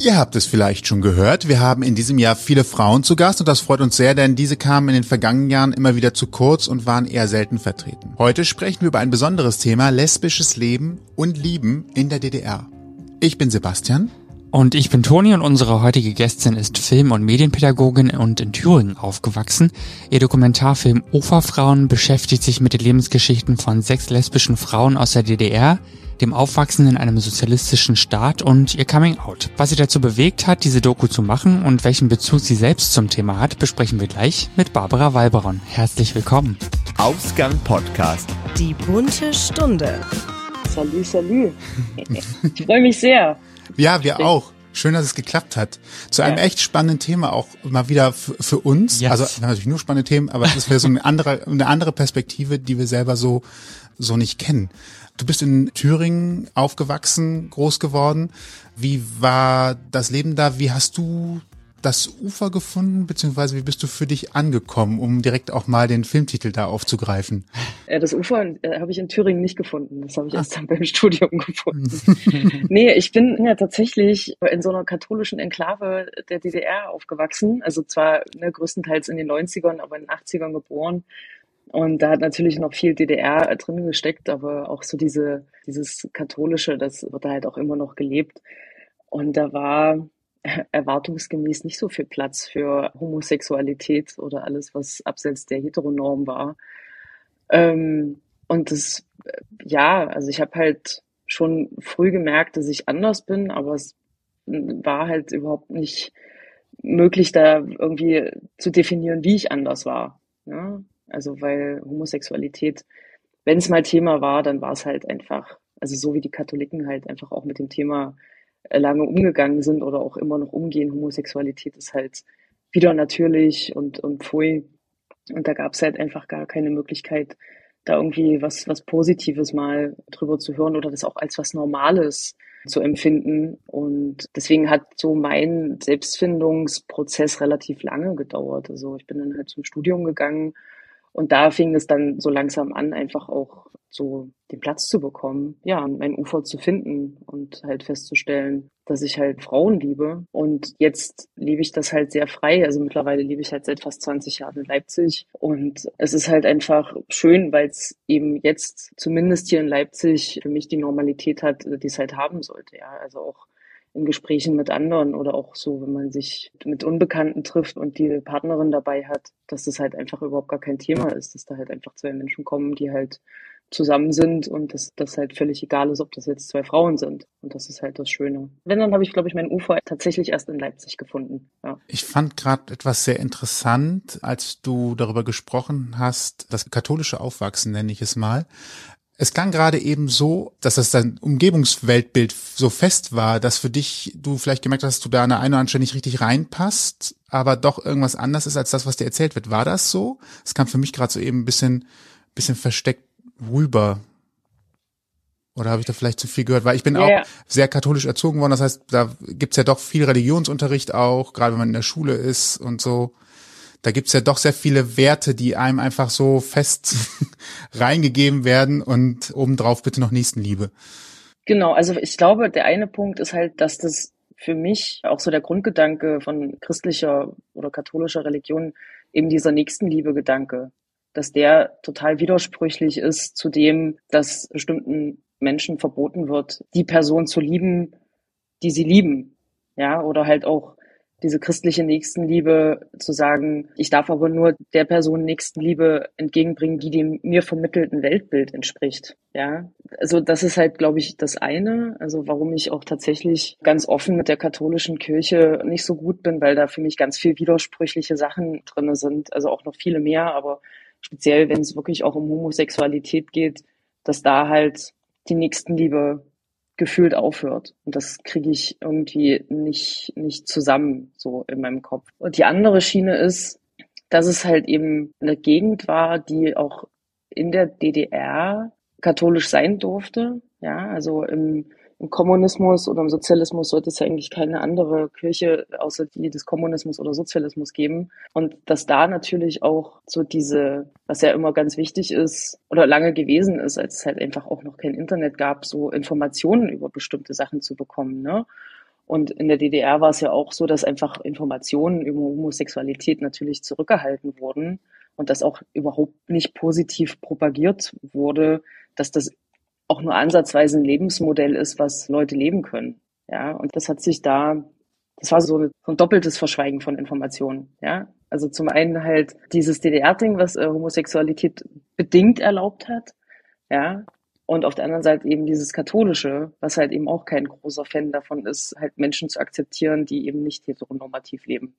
Ihr habt es vielleicht schon gehört, wir haben in diesem Jahr viele Frauen zu Gast und das freut uns sehr, denn diese kamen in den vergangenen Jahren immer wieder zu kurz und waren eher selten vertreten. Heute sprechen wir über ein besonderes Thema, lesbisches Leben und Lieben in der DDR. Ich bin Sebastian. Und ich bin Toni und unsere heutige Gästin ist Film- und Medienpädagogin und in Thüringen aufgewachsen. Ihr Dokumentarfilm Uferfrauen beschäftigt sich mit den Lebensgeschichten von sechs lesbischen Frauen aus der DDR, dem Aufwachsen in einem sozialistischen Staat und ihr Coming Out. Was sie dazu bewegt hat, diese Doku zu machen und welchen Bezug sie selbst zum Thema hat, besprechen wir gleich mit Barbara Walberon. Herzlich willkommen. Ausgang Podcast. Die bunte Stunde. Salü, salü. Ich freue mich sehr. Ja, wir auch. Schön, dass es geklappt hat. Zu einem ja. echt spannenden Thema auch mal wieder für uns. Yes. Also natürlich nur spannende Themen, aber das wäre so eine andere, eine andere Perspektive, die wir selber so, so nicht kennen. Du bist in Thüringen aufgewachsen, groß geworden. Wie war das Leben da? Wie hast du das Ufer gefunden, beziehungsweise wie bist du für dich angekommen, um direkt auch mal den Filmtitel da aufzugreifen? Das Ufer äh, habe ich in Thüringen nicht gefunden. Das habe ich ah. erst dann beim Studium gefunden. nee, ich bin ja tatsächlich in so einer katholischen Enklave der DDR aufgewachsen. Also zwar ne, größtenteils in den 90ern, aber in den 80ern geboren. Und da hat natürlich noch viel DDR drin gesteckt, aber auch so diese, dieses Katholische, das wird da halt auch immer noch gelebt. Und da war erwartungsgemäß nicht so viel Platz für Homosexualität oder alles, was abseits der Heteronorm war. Ähm, und das, ja, also ich habe halt schon früh gemerkt, dass ich anders bin, aber es war halt überhaupt nicht möglich, da irgendwie zu definieren, wie ich anders war. Ja? Also weil Homosexualität, wenn es mal Thema war, dann war es halt einfach, also so wie die Katholiken halt einfach auch mit dem Thema äh, lange umgegangen sind oder auch immer noch umgehen. Homosexualität ist halt wieder natürlich und, und pfui. Und da gab es halt einfach gar keine Möglichkeit, da irgendwie was, was Positives mal drüber zu hören oder das auch als was Normales zu empfinden. Und deswegen hat so mein Selbstfindungsprozess relativ lange gedauert. Also ich bin dann halt zum Studium gegangen und da fing es dann so langsam an, einfach auch so den Platz zu bekommen, ja, mein Ufer zu finden und halt festzustellen, dass ich halt Frauen liebe. Und jetzt liebe ich das halt sehr frei. Also mittlerweile liebe ich halt seit fast 20 Jahren in Leipzig. Und es ist halt einfach schön, weil es eben jetzt zumindest hier in Leipzig für mich die Normalität hat, die es halt haben sollte. Ja, also auch in Gesprächen mit anderen oder auch so, wenn man sich mit Unbekannten trifft und die Partnerin dabei hat, dass das halt einfach überhaupt gar kein Thema ist, dass da halt einfach zwei Menschen kommen, die halt zusammen sind und dass das halt völlig egal ist, ob das jetzt zwei Frauen sind. Und das ist halt das Schöne. Wenn, dann habe ich, glaube ich, mein Ufer tatsächlich erst in Leipzig gefunden. Ja. Ich fand gerade etwas sehr interessant, als du darüber gesprochen hast, das katholische Aufwachsen nenne ich es mal. Es klang gerade eben so, dass das dein Umgebungsweltbild so fest war, dass für dich du vielleicht gemerkt hast, dass du da an der einen oder anderen Stelle nicht richtig reinpasst, aber doch irgendwas anders ist als das, was dir erzählt wird. War das so? Es kam für mich gerade so eben ein bisschen, bisschen versteckt rüber. Oder habe ich da vielleicht zu viel gehört? Weil ich bin ja, auch sehr katholisch erzogen worden. Das heißt, da gibt's ja doch viel Religionsunterricht auch, gerade wenn man in der Schule ist und so da gibt's ja doch sehr viele Werte, die einem einfach so fest reingegeben werden und obendrauf bitte noch Nächstenliebe. Genau, also ich glaube, der eine Punkt ist halt, dass das für mich auch so der Grundgedanke von christlicher oder katholischer Religion eben dieser Nächstenliebe-Gedanke, dass der total widersprüchlich ist zu dem, dass bestimmten Menschen verboten wird, die Person zu lieben, die sie lieben. Ja, oder halt auch diese christliche Nächstenliebe zu sagen, ich darf aber nur der Person Nächstenliebe entgegenbringen, die dem mir vermittelten Weltbild entspricht. Ja, also das ist halt, glaube ich, das eine. Also warum ich auch tatsächlich ganz offen mit der katholischen Kirche nicht so gut bin, weil da für mich ganz viel widersprüchliche Sachen drinne sind. Also auch noch viele mehr, aber speziell, wenn es wirklich auch um Homosexualität geht, dass da halt die Nächstenliebe gefühlt aufhört. Und das kriege ich irgendwie nicht, nicht zusammen, so in meinem Kopf. Und die andere Schiene ist, dass es halt eben eine Gegend war, die auch in der DDR katholisch sein durfte. Ja, also im im Kommunismus oder im Sozialismus sollte es ja eigentlich keine andere Kirche außer die des Kommunismus oder Sozialismus geben. Und dass da natürlich auch so diese, was ja immer ganz wichtig ist oder lange gewesen ist, als es halt einfach auch noch kein Internet gab, so Informationen über bestimmte Sachen zu bekommen. Ne? Und in der DDR war es ja auch so, dass einfach Informationen über Homosexualität natürlich zurückgehalten wurden und das auch überhaupt nicht positiv propagiert wurde, dass das auch nur ansatzweise ein Lebensmodell ist, was Leute leben können. Ja, und das hat sich da, das war so, ein, doppeltes Verschweigen von Informationen. Ja, also zum einen halt dieses DDR-Ding, was äh, Homosexualität bedingt erlaubt hat. Ja, und auf der anderen Seite eben dieses Katholische, was halt eben auch kein großer Fan davon ist, halt Menschen zu akzeptieren, die eben nicht heteronormativ leben.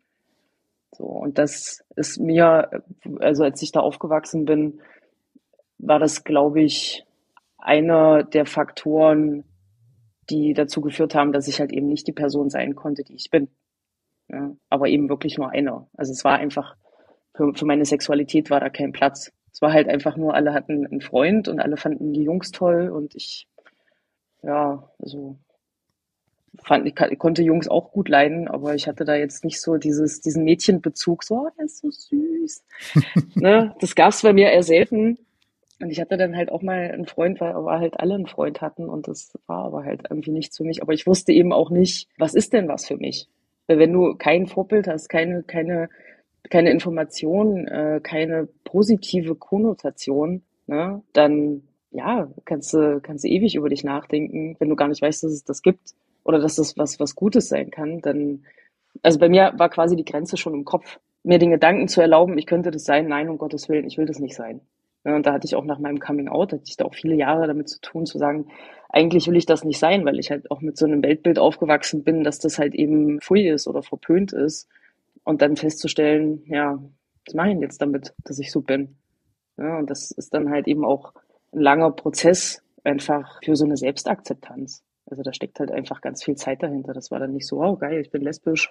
So, und das ist mir, also als ich da aufgewachsen bin, war das, glaube ich, einer der Faktoren, die dazu geführt haben, dass ich halt eben nicht die Person sein konnte, die ich bin. Ja, aber eben wirklich nur einer. Also es war einfach, für, für meine Sexualität war da kein Platz es war halt einfach nur, alle hatten einen Freund und alle fanden die Jungs toll und ich, ja, also fand, ich, konnte Jungs auch gut leiden, aber ich hatte da jetzt nicht so dieses, diesen Mädchenbezug, so, oh, der ist so süß. ne? Das gab es bei mir eher selten. Und ich hatte dann halt auch mal einen Freund, weil aber halt alle einen Freund hatten und das war aber halt irgendwie nichts für mich. Aber ich wusste eben auch nicht, was ist denn was für mich? Weil wenn du kein Vorbild hast, keine, keine keine Information, äh, keine positive Konnotation, ne, dann ja, kannst du, kannst du ewig über dich nachdenken, wenn du gar nicht weißt, dass es das gibt oder dass das was, was Gutes sein kann, dann, also bei mir war quasi die Grenze schon im Kopf, mir den Gedanken zu erlauben, ich könnte das sein, nein, um Gottes Willen, ich will das nicht sein. Und da hatte ich auch nach meinem Coming Out, hatte ich da auch viele Jahre damit zu tun, zu sagen, eigentlich will ich das nicht sein, weil ich halt auch mit so einem Weltbild aufgewachsen bin, dass das halt eben pfui ist oder verpönt ist und dann festzustellen, ja, was mache ich denn jetzt damit, dass ich so bin? Ja, und das ist dann halt eben auch ein langer Prozess einfach für so eine Selbstakzeptanz. Also da steckt halt einfach ganz viel Zeit dahinter. Das war dann nicht so, oh geil, ich bin lesbisch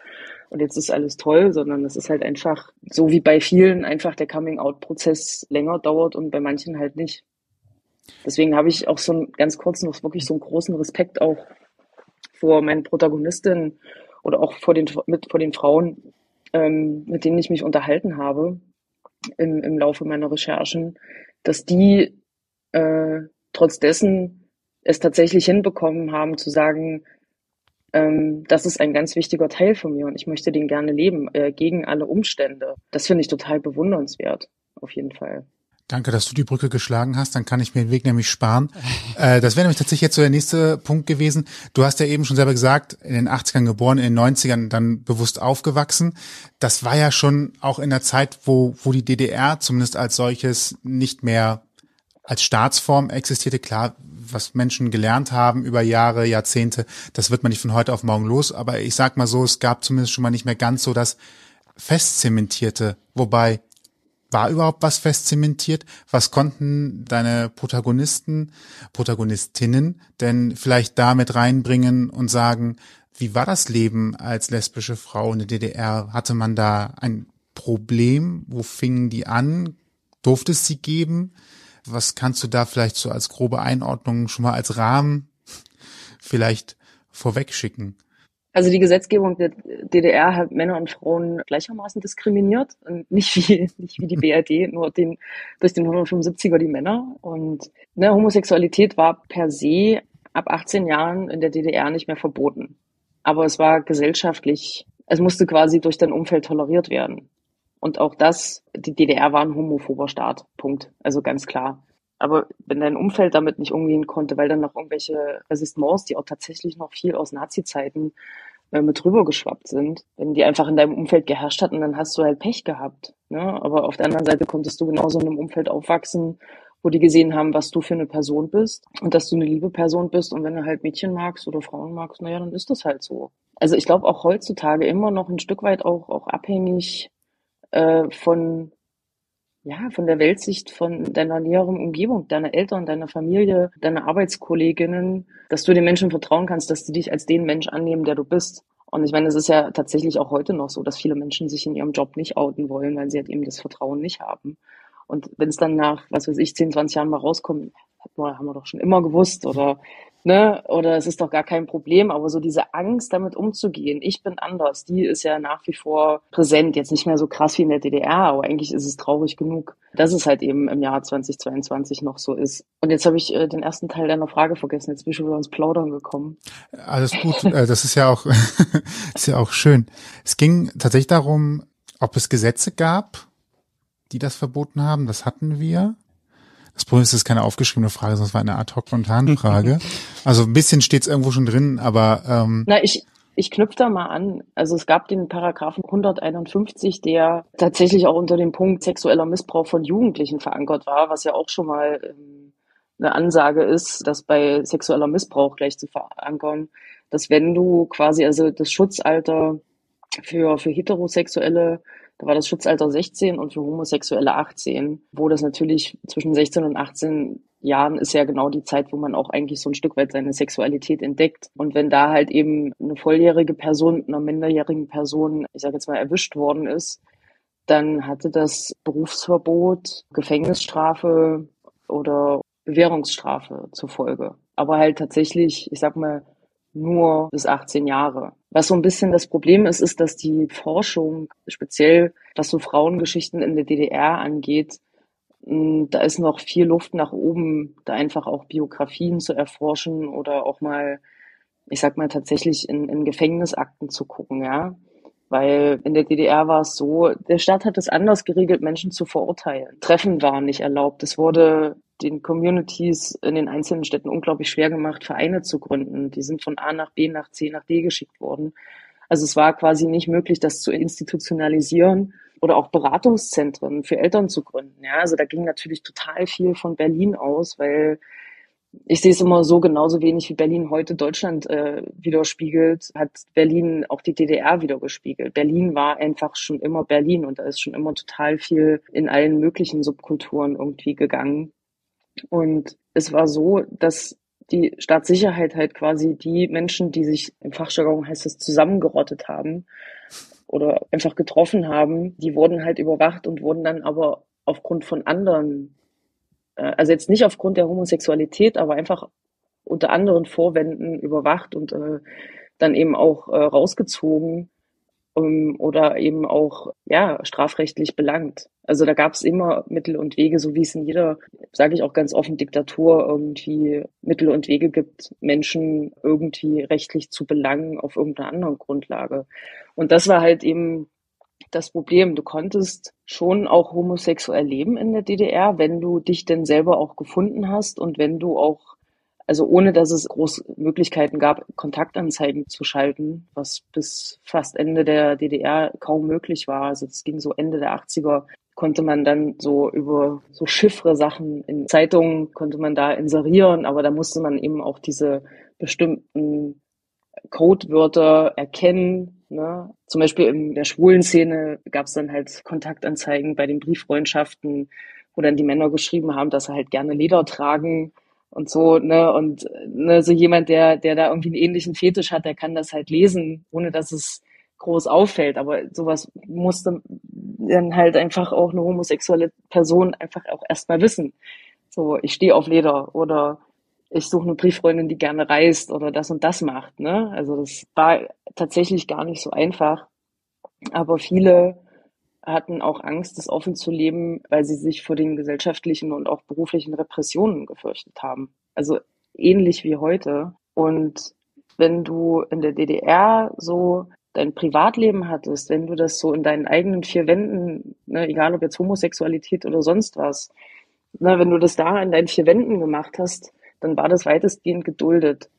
und jetzt ist alles toll, sondern es ist halt einfach, so wie bei vielen, einfach der Coming-out-Prozess länger dauert und bei manchen halt nicht. Deswegen habe ich auch so einen ganz kurz noch wirklich so einen großen Respekt auch vor meinen Protagonistinnen oder auch vor den, mit, vor den Frauen, ähm, mit denen ich mich unterhalten habe im, im Laufe meiner Recherchen, dass die äh, trotz dessen es tatsächlich hinbekommen haben zu sagen, ähm, das ist ein ganz wichtiger Teil von mir und ich möchte den gerne leben, äh, gegen alle Umstände. Das finde ich total bewundernswert, auf jeden Fall. Danke, dass du die Brücke geschlagen hast. Dann kann ich mir den Weg nämlich sparen. Äh, das wäre nämlich tatsächlich jetzt so der nächste Punkt gewesen. Du hast ja eben schon selber gesagt, in den 80ern geboren, in den 90ern dann bewusst aufgewachsen. Das war ja schon auch in der Zeit, wo, wo die DDR zumindest als solches nicht mehr als Staatsform existierte. Klar, was Menschen gelernt haben über Jahre, Jahrzehnte, das wird man nicht von heute auf morgen los. Aber ich sag mal so, es gab zumindest schon mal nicht mehr ganz so das festzementierte, wobei war überhaupt was festzementiert? Was konnten deine Protagonisten, Protagonistinnen denn vielleicht da mit reinbringen und sagen, wie war das Leben als lesbische Frau in der DDR? Hatte man da ein Problem? Wo fingen die an? Durfte es sie geben? Was kannst du da vielleicht so als grobe Einordnung schon mal als Rahmen vielleicht vorweg schicken? Also die Gesetzgebung der DDR hat Männer und Frauen gleichermaßen diskriminiert und nicht wie, nicht wie die BRD, nur den, durch den 175er die Männer. Und ne, Homosexualität war per se ab 18 Jahren in der DDR nicht mehr verboten. Aber es war gesellschaftlich, es musste quasi durch dein Umfeld toleriert werden. Und auch das, die DDR war ein homophober Staat. Punkt. Also ganz klar. Aber wenn dein Umfeld damit nicht umgehen konnte, weil dann noch irgendwelche Resistements, die auch tatsächlich noch viel aus Nazi-Zeiten äh, mit drüber geschwappt sind, wenn die einfach in deinem Umfeld geherrscht hatten, dann hast du halt Pech gehabt. Ne? Aber auf der anderen Seite konntest du genauso in einem Umfeld aufwachsen, wo die gesehen haben, was du für eine Person bist und dass du eine liebe Person bist. Und wenn du halt Mädchen magst oder Frauen magst, naja, dann ist das halt so. Also ich glaube auch heutzutage immer noch ein Stück weit auch, auch abhängig äh, von ja, von der Weltsicht von deiner näheren Umgebung, deiner Eltern, deiner Familie, deiner Arbeitskolleginnen, dass du den Menschen vertrauen kannst, dass die dich als den Mensch annehmen, der du bist. Und ich meine, es ist ja tatsächlich auch heute noch so, dass viele Menschen sich in ihrem Job nicht outen wollen, weil sie halt eben das Vertrauen nicht haben. Und wenn es dann nach, was weiß ich, 10, 20 Jahren mal rauskommt, haben wir doch schon immer gewusst oder ne, oder es ist doch gar kein Problem, aber so diese Angst, damit umzugehen, ich bin anders, die ist ja nach wie vor präsent. Jetzt nicht mehr so krass wie in der DDR, aber eigentlich ist es traurig genug, dass es halt eben im Jahr 2022 noch so ist. Und jetzt habe ich äh, den ersten Teil deiner Frage vergessen, jetzt bin ich schon wieder ins Plaudern gekommen. Alles gut, äh, das ist ja auch, ist ja auch schön. Es ging tatsächlich darum, ob es Gesetze gab, die das verboten haben. Das hatten wir. Das Problem ist, es ist keine aufgeschriebene Frage, sondern es war eine Ad-Hoc-Spontan-Frage. also ein bisschen steht es irgendwo schon drin, aber ähm Na, ich, ich knüpfe da mal an. Also es gab den Paragraphen 151, der tatsächlich auch unter dem Punkt sexueller Missbrauch von Jugendlichen verankert war, was ja auch schon mal ähm, eine Ansage ist, dass bei sexueller Missbrauch gleich zu verankern, dass wenn du quasi also das Schutzalter für, für heterosexuelle da war das Schutzalter 16 und für Homosexuelle 18, wo das natürlich zwischen 16 und 18 Jahren ist ja genau die Zeit, wo man auch eigentlich so ein Stück weit seine Sexualität entdeckt. Und wenn da halt eben eine volljährige Person mit einer minderjährigen Person, ich sage jetzt mal, erwischt worden ist, dann hatte das Berufsverbot, Gefängnisstrafe oder Bewährungsstrafe zur Folge. Aber halt tatsächlich, ich sag mal, nur bis 18 Jahre. Was so ein bisschen das Problem ist, ist, dass die Forschung, speziell was so Frauengeschichten in der DDR angeht, hm, da ist noch viel Luft nach oben, da einfach auch Biografien zu erforschen oder auch mal, ich sag mal, tatsächlich in, in Gefängnisakten zu gucken, ja. Weil in der DDR war es so, der Staat hat es anders geregelt, Menschen zu verurteilen. Treffen waren nicht erlaubt. Es wurde den Communities in den einzelnen Städten unglaublich schwer gemacht, Vereine zu gründen. Die sind von A nach B nach C nach D geschickt worden. Also es war quasi nicht möglich, das zu institutionalisieren oder auch Beratungszentren für Eltern zu gründen. Ja, also da ging natürlich total viel von Berlin aus, weil ich sehe es immer so genauso wenig wie Berlin heute Deutschland äh, widerspiegelt, hat Berlin auch die DDR widergespiegelt. Berlin war einfach schon immer Berlin und da ist schon immer total viel in allen möglichen Subkulturen irgendwie gegangen. Und es war so, dass die Staatssicherheit halt quasi die Menschen, die sich im Fachjargon heißt es zusammengerottet haben oder einfach getroffen haben, die wurden halt überwacht und wurden dann aber aufgrund von anderen, also jetzt nicht aufgrund der Homosexualität, aber einfach unter anderen Vorwänden überwacht und äh, dann eben auch äh, rausgezogen ähm, oder eben auch ja strafrechtlich belangt. Also da gab es immer Mittel und Wege, so wie es in jeder, sage ich auch ganz offen, Diktatur irgendwie Mittel und Wege gibt, Menschen irgendwie rechtlich zu belangen auf irgendeiner anderen Grundlage. Und das war halt eben das Problem. Du konntest schon auch homosexuell leben in der DDR, wenn du dich denn selber auch gefunden hast und wenn du auch also ohne dass es große Möglichkeiten gab, Kontaktanzeigen zu schalten, was bis fast Ende der DDR kaum möglich war. Also es ging so Ende der 80er konnte man dann so über so Chiffre-Sachen in Zeitungen konnte man da inserieren, aber da musste man eben auch diese bestimmten Codewörter erkennen. Ne? Zum Beispiel in der schwulen Szene gab es dann halt Kontaktanzeigen bei den Brieffreundschaften, wo dann die Männer geschrieben haben, dass sie halt gerne Leder tragen und so, ne, und ne, so jemand, der, der da irgendwie einen ähnlichen Fetisch hat, der kann das halt lesen, ohne dass es groß auffällt. Aber sowas musste dann halt einfach auch eine homosexuelle Person einfach auch erstmal wissen. So, ich stehe auf Leder oder ich suche eine Brieffreundin, die gerne reist oder das und das macht. Ne? Also das war tatsächlich gar nicht so einfach. Aber viele hatten auch Angst, das offen zu leben, weil sie sich vor den gesellschaftlichen und auch beruflichen Repressionen gefürchtet haben. Also ähnlich wie heute. Und wenn du in der DDR so dein Privatleben hattest, wenn du das so in deinen eigenen vier Wänden, ne, egal ob jetzt Homosexualität oder sonst was, ne, wenn du das da in deinen vier Wänden gemacht hast, dann war das weitestgehend geduldet.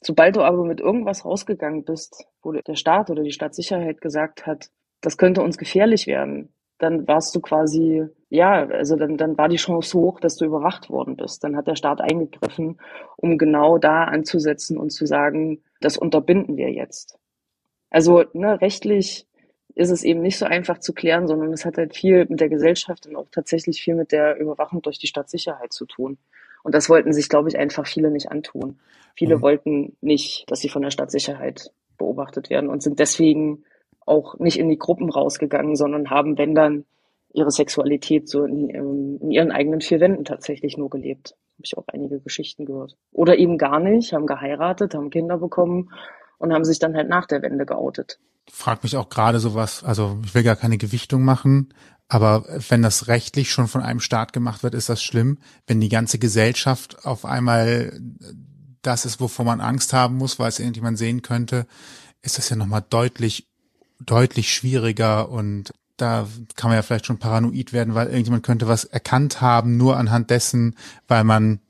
Sobald du aber mit irgendwas rausgegangen bist, wo der Staat oder die Staatssicherheit gesagt hat, das könnte uns gefährlich werden, dann warst du quasi, ja, also dann, dann war die Chance hoch, dass du überwacht worden bist. Dann hat der Staat eingegriffen, um genau da anzusetzen und zu sagen, das unterbinden wir jetzt. Also ne, rechtlich ist es eben nicht so einfach zu klären, sondern es hat halt viel mit der Gesellschaft und auch tatsächlich viel mit der Überwachung durch die Stadtsicherheit zu tun. Und das wollten sich, glaube ich, einfach viele nicht antun. Viele mhm. wollten nicht, dass sie von der Stadtsicherheit beobachtet werden und sind deswegen auch nicht in die Gruppen rausgegangen, sondern haben, wenn dann, ihre Sexualität so in, ähm, in ihren eigenen vier Wänden tatsächlich nur gelebt. Habe ich auch einige Geschichten gehört. Oder eben gar nicht, haben geheiratet, haben Kinder bekommen und haben sich dann halt nach der Wende geoutet. Frag mich auch gerade sowas, also ich will gar keine Gewichtung machen, aber wenn das rechtlich schon von einem Staat gemacht wird, ist das schlimm. Wenn die ganze Gesellschaft auf einmal das ist, wovor man Angst haben muss, weil es irgendjemand sehen könnte, ist das ja nochmal deutlich, deutlich schwieriger und da kann man ja vielleicht schon paranoid werden, weil irgendjemand könnte was erkannt haben, nur anhand dessen, weil man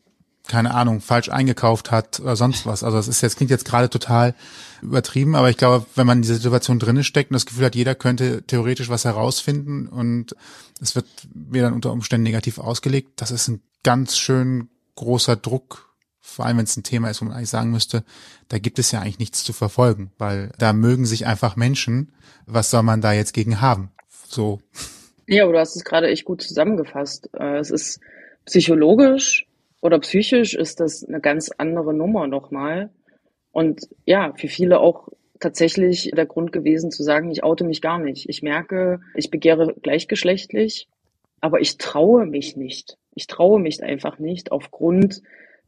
keine Ahnung, falsch eingekauft hat oder sonst was. Also es ist jetzt, klingt jetzt gerade total übertrieben, aber ich glaube, wenn man in dieser Situation drinnen steckt und das Gefühl hat, jeder könnte theoretisch was herausfinden und es wird mir dann unter Umständen negativ ausgelegt, das ist ein ganz schön großer Druck, vor allem wenn es ein Thema ist, wo man eigentlich sagen müsste, da gibt es ja eigentlich nichts zu verfolgen, weil da mögen sich einfach Menschen, was soll man da jetzt gegen haben? So. Ja, aber du hast es gerade echt gut zusammengefasst. Äh, es ist psychologisch oder psychisch ist das eine ganz andere Nummer nochmal. Und ja, für viele auch tatsächlich der Grund gewesen zu sagen, ich oute mich gar nicht. Ich merke, ich begehre gleichgeschlechtlich, aber ich traue mich nicht. Ich traue mich einfach nicht aufgrund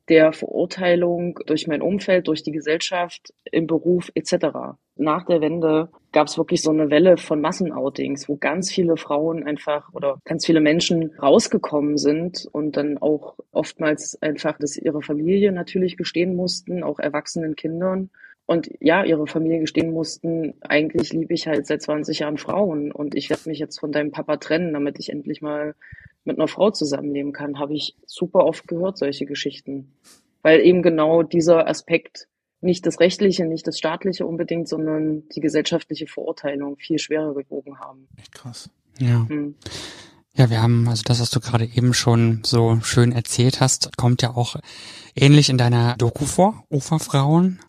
der Verurteilung durch mein Umfeld, durch die Gesellschaft, im Beruf etc. Nach der Wende gab es wirklich so eine Welle von Massenoutings, wo ganz viele Frauen einfach oder ganz viele Menschen rausgekommen sind und dann auch oftmals einfach, dass ihre Familie natürlich gestehen mussten, auch erwachsenen Kindern. Und ja, ihre Familie gestehen mussten, eigentlich liebe ich halt seit 20 Jahren Frauen und ich werde mich jetzt von deinem Papa trennen, damit ich endlich mal mit einer Frau zusammenleben kann, habe ich super oft gehört, solche Geschichten. Weil eben genau dieser Aspekt nicht das Rechtliche, nicht das Staatliche unbedingt, sondern die gesellschaftliche Verurteilung viel schwerer gewogen haben. Echt krass. Ja. Hm. Ja, wir haben, also das, was du gerade eben schon so schön erzählt hast, kommt ja auch ähnlich in deiner Doku vor, Uferfrauen.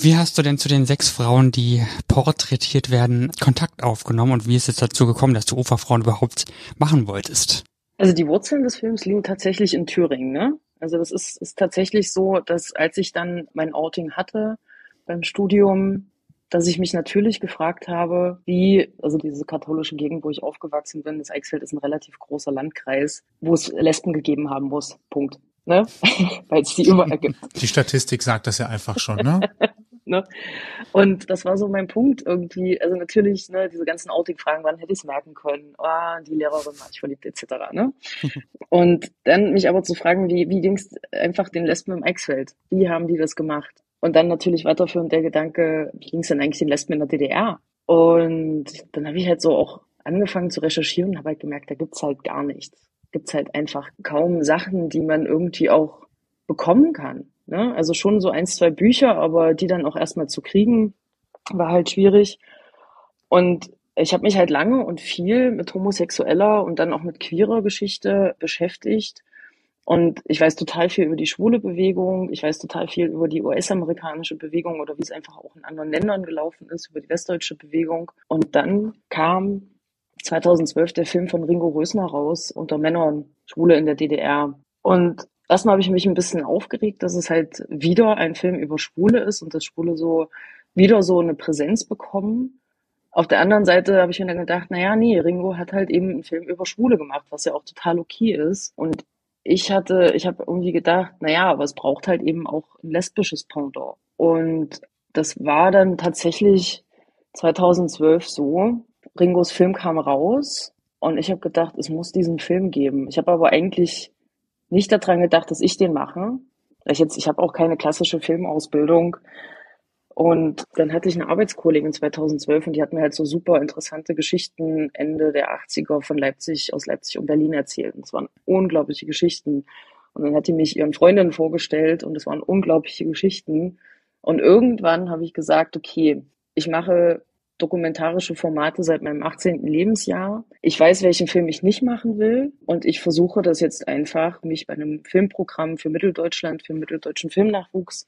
Wie hast du denn zu den sechs Frauen, die porträtiert werden, Kontakt aufgenommen und wie ist es dazu gekommen, dass du Uferfrauen überhaupt machen wolltest? Also die Wurzeln des Films liegen tatsächlich in Thüringen, ne? Also das ist, ist tatsächlich so, dass als ich dann mein Outing hatte beim Studium, dass ich mich natürlich gefragt habe, wie, also diese katholische Gegend, wo ich aufgewachsen bin, das Eichsfeld ist ein relativ großer Landkreis, wo es Lesben gegeben haben muss. Punkt. Ne? Weil es die immer ergibt. Die Statistik sagt das ja einfach schon, ne? Ne? Und das war so mein Punkt irgendwie. Also natürlich, ne, diese ganzen Outing-Fragen, wann hätte ich es merken können? Ah, die Lehrerin war ich verliebt, etc. Ne? Und dann mich aber zu fragen, wie, wie ging es einfach den Lesben im Eichsfeld? Wie haben die das gemacht? Und dann natürlich weiterführend der Gedanke, wie ging es denn eigentlich den Lesben in der DDR? Und dann habe ich halt so auch angefangen zu recherchieren und habe halt gemerkt, da gibt's halt gar nichts. Gibt's halt einfach kaum Sachen, die man irgendwie auch bekommen kann. Ne? Also schon so ein, zwei Bücher, aber die dann auch erstmal zu kriegen, war halt schwierig. Und ich habe mich halt lange und viel mit homosexueller und dann auch mit queerer Geschichte beschäftigt. Und ich weiß total viel über die schwule Bewegung, ich weiß total viel über die US-amerikanische Bewegung oder wie es einfach auch in anderen Ländern gelaufen ist, über die westdeutsche Bewegung. Und dann kam 2012 der Film von Ringo Rösner raus, unter Männern, Schwule in der DDR. Und erstmal habe ich mich ein bisschen aufgeregt, dass es halt wieder ein Film über Schwule ist und dass Schwule so wieder so eine Präsenz bekommen. Auf der anderen Seite habe ich mir dann gedacht, naja, nee, Ringo hat halt eben einen Film über Schwule gemacht, was ja auch total okay ist. Und ich hatte, ich habe irgendwie gedacht, naja, aber es braucht halt eben auch ein lesbisches Pendant. Und das war dann tatsächlich 2012 so. Ringos Film kam raus und ich habe gedacht, es muss diesen Film geben. Ich habe aber eigentlich nicht daran gedacht, dass ich den mache. Ich jetzt, ich habe auch keine klassische Filmausbildung. Und dann hatte ich eine Arbeitskollegin 2012 und die hat mir halt so super interessante Geschichten Ende der 80er von Leipzig, aus Leipzig und Berlin erzählt. Und es waren unglaubliche Geschichten. Und dann hat die mich ihren Freundinnen vorgestellt und es waren unglaubliche Geschichten. Und irgendwann habe ich gesagt, okay, ich mache dokumentarische Formate seit meinem 18. Lebensjahr. Ich weiß, welchen Film ich nicht machen will und ich versuche das jetzt einfach, mich bei einem Filmprogramm für Mitteldeutschland, für mitteldeutschen Filmnachwuchs,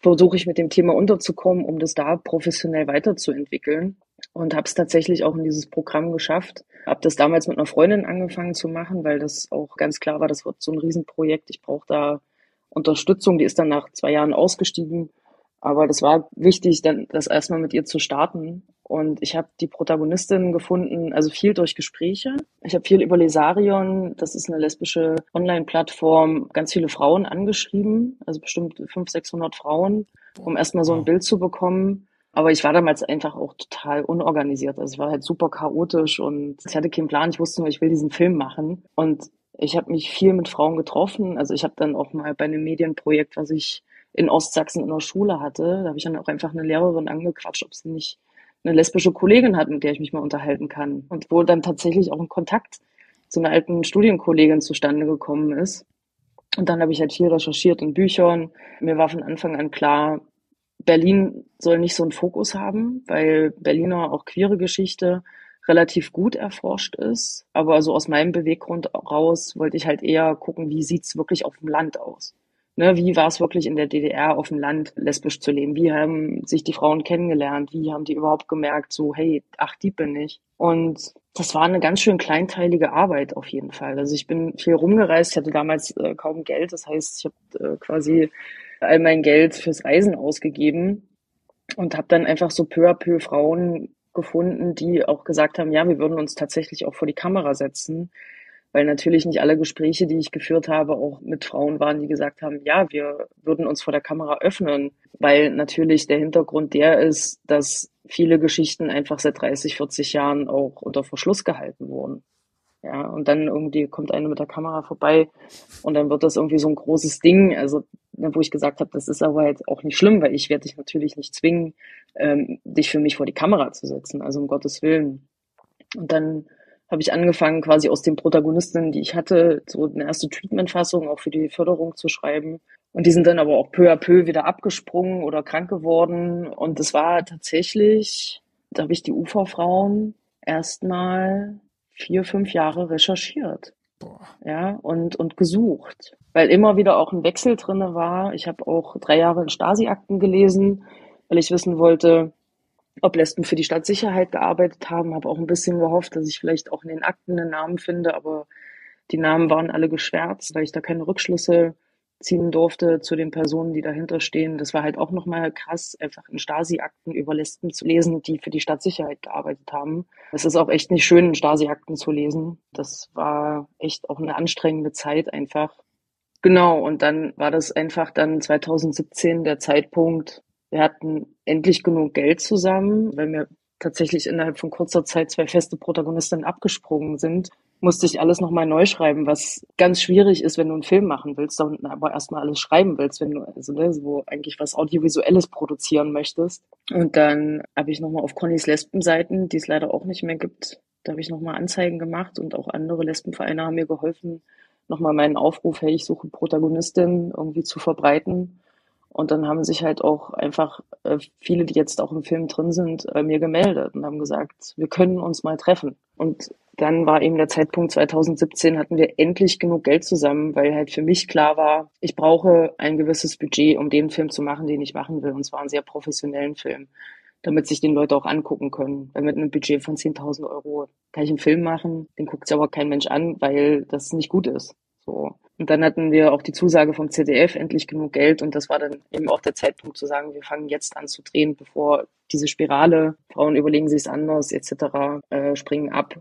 versuche ich mit dem Thema unterzukommen, um das da professionell weiterzuentwickeln und habe es tatsächlich auch in dieses Programm geschafft. Habe das damals mit einer Freundin angefangen zu machen, weil das auch ganz klar war, das wird so ein Riesenprojekt. Ich brauche da Unterstützung. Die ist dann nach zwei Jahren ausgestiegen Aber das war wichtig, dann das erstmal mit ihr zu starten. Und ich habe die Protagonistin gefunden, also viel durch Gespräche. Ich habe viel über Lesarion, das ist eine lesbische Online-Plattform, ganz viele Frauen angeschrieben, also bestimmt 500, 600 Frauen, um erstmal so ein Bild zu bekommen. Aber ich war damals einfach auch total unorganisiert. Also es war halt super chaotisch und ich hatte keinen Plan. Ich wusste nur, ich will diesen Film machen. Und ich habe mich viel mit Frauen getroffen. Also ich habe dann auch mal bei einem Medienprojekt, was ich in Ostsachsen in der Schule hatte, da habe ich dann auch einfach eine Lehrerin angequatscht, ob sie nicht eine lesbische Kollegin hat, mit der ich mich mal unterhalten kann. Und wo dann tatsächlich auch ein Kontakt zu einer alten Studienkollegin zustande gekommen ist. Und dann habe ich halt viel recherchiert in Büchern. Mir war von Anfang an klar, Berlin soll nicht so einen Fokus haben, weil Berliner auch queere Geschichte relativ gut erforscht ist. Aber so aus meinem Beweggrund raus wollte ich halt eher gucken, wie sieht's wirklich auf dem Land aus. Ne, wie war es wirklich in der DDR auf dem Land lesbisch zu leben? Wie haben sich die Frauen kennengelernt? Wie haben die überhaupt gemerkt, so, hey, ach, die bin ich? Und das war eine ganz schön kleinteilige Arbeit auf jeden Fall. Also ich bin viel rumgereist, ich hatte damals äh, kaum Geld, das heißt, ich habe äh, quasi all mein Geld fürs Reisen ausgegeben und habe dann einfach so peu à peu Frauen gefunden, die auch gesagt haben, ja, wir würden uns tatsächlich auch vor die Kamera setzen weil natürlich nicht alle Gespräche, die ich geführt habe, auch mit Frauen waren, die gesagt haben, ja, wir würden uns vor der Kamera öffnen, weil natürlich der Hintergrund der ist, dass viele Geschichten einfach seit 30, 40 Jahren auch unter Verschluss gehalten wurden. Ja, und dann irgendwie kommt eine mit der Kamera vorbei und dann wird das irgendwie so ein großes Ding. Also, wo ich gesagt habe, das ist aber halt auch nicht schlimm, weil ich werde dich natürlich nicht zwingen, ähm, dich für mich vor die Kamera zu setzen. Also um Gottes Willen. Und dann habe ich angefangen, quasi aus den Protagonisten, die ich hatte, so eine erste Treatment-Fassung auch für die Förderung zu schreiben. Und die sind dann aber auch peu à peu wieder abgesprungen oder krank geworden. Und es war tatsächlich, da habe ich die Uferfrauen erstmal vier, fünf Jahre recherchiert. Boah. Ja, und, und gesucht. Weil immer wieder auch ein Wechsel drinne war. Ich habe auch drei Jahre in Stasi-Akten gelesen, weil ich wissen wollte, ob Lesben für die Stadtsicherheit gearbeitet haben, habe auch ein bisschen gehofft, dass ich vielleicht auch in den Akten einen Namen finde, aber die Namen waren alle geschwärzt, weil ich da keine Rückschlüsse ziehen durfte zu den Personen, die dahinter stehen. Das war halt auch nochmal krass, einfach in Stasi-Akten über Lesben zu lesen, die für die Stadtsicherheit gearbeitet haben. Es ist auch echt nicht schön, in Stasi-Akten zu lesen. Das war echt auch eine anstrengende Zeit einfach. Genau, und dann war das einfach dann 2017 der Zeitpunkt, wir hatten endlich genug Geld zusammen, weil mir tatsächlich innerhalb von kurzer Zeit zwei feste Protagonistinnen abgesprungen sind, musste ich alles nochmal neu schreiben, was ganz schwierig ist, wenn du einen Film machen willst, und aber erstmal alles schreiben willst, wenn du also ne, so eigentlich was Audiovisuelles produzieren möchtest. Und dann habe ich nochmal auf Connys Lesbenseiten, die es leider auch nicht mehr gibt, da habe ich nochmal Anzeigen gemacht und auch andere Lesbenvereine haben mir geholfen, nochmal meinen Aufruf, hey, ich suche Protagonistin irgendwie zu verbreiten. Und dann haben sich halt auch einfach äh, viele, die jetzt auch im Film drin sind, äh, mir gemeldet und haben gesagt, wir können uns mal treffen. Und dann war eben der Zeitpunkt 2017, hatten wir endlich genug Geld zusammen, weil halt für mich klar war, ich brauche ein gewisses Budget, um den Film zu machen, den ich machen will. Und zwar einen sehr professionellen Film, damit sich den Leute auch angucken können. Weil mit einem Budget von 10.000 Euro kann ich einen Film machen, den guckt sich aber kein Mensch an, weil das nicht gut ist. So. Und dann hatten wir auch die Zusage vom ZDF, endlich genug Geld. Und das war dann eben auch der Zeitpunkt zu sagen, wir fangen jetzt an zu drehen, bevor diese Spirale, Frauen überlegen sich es anders, etc., äh, springen ab.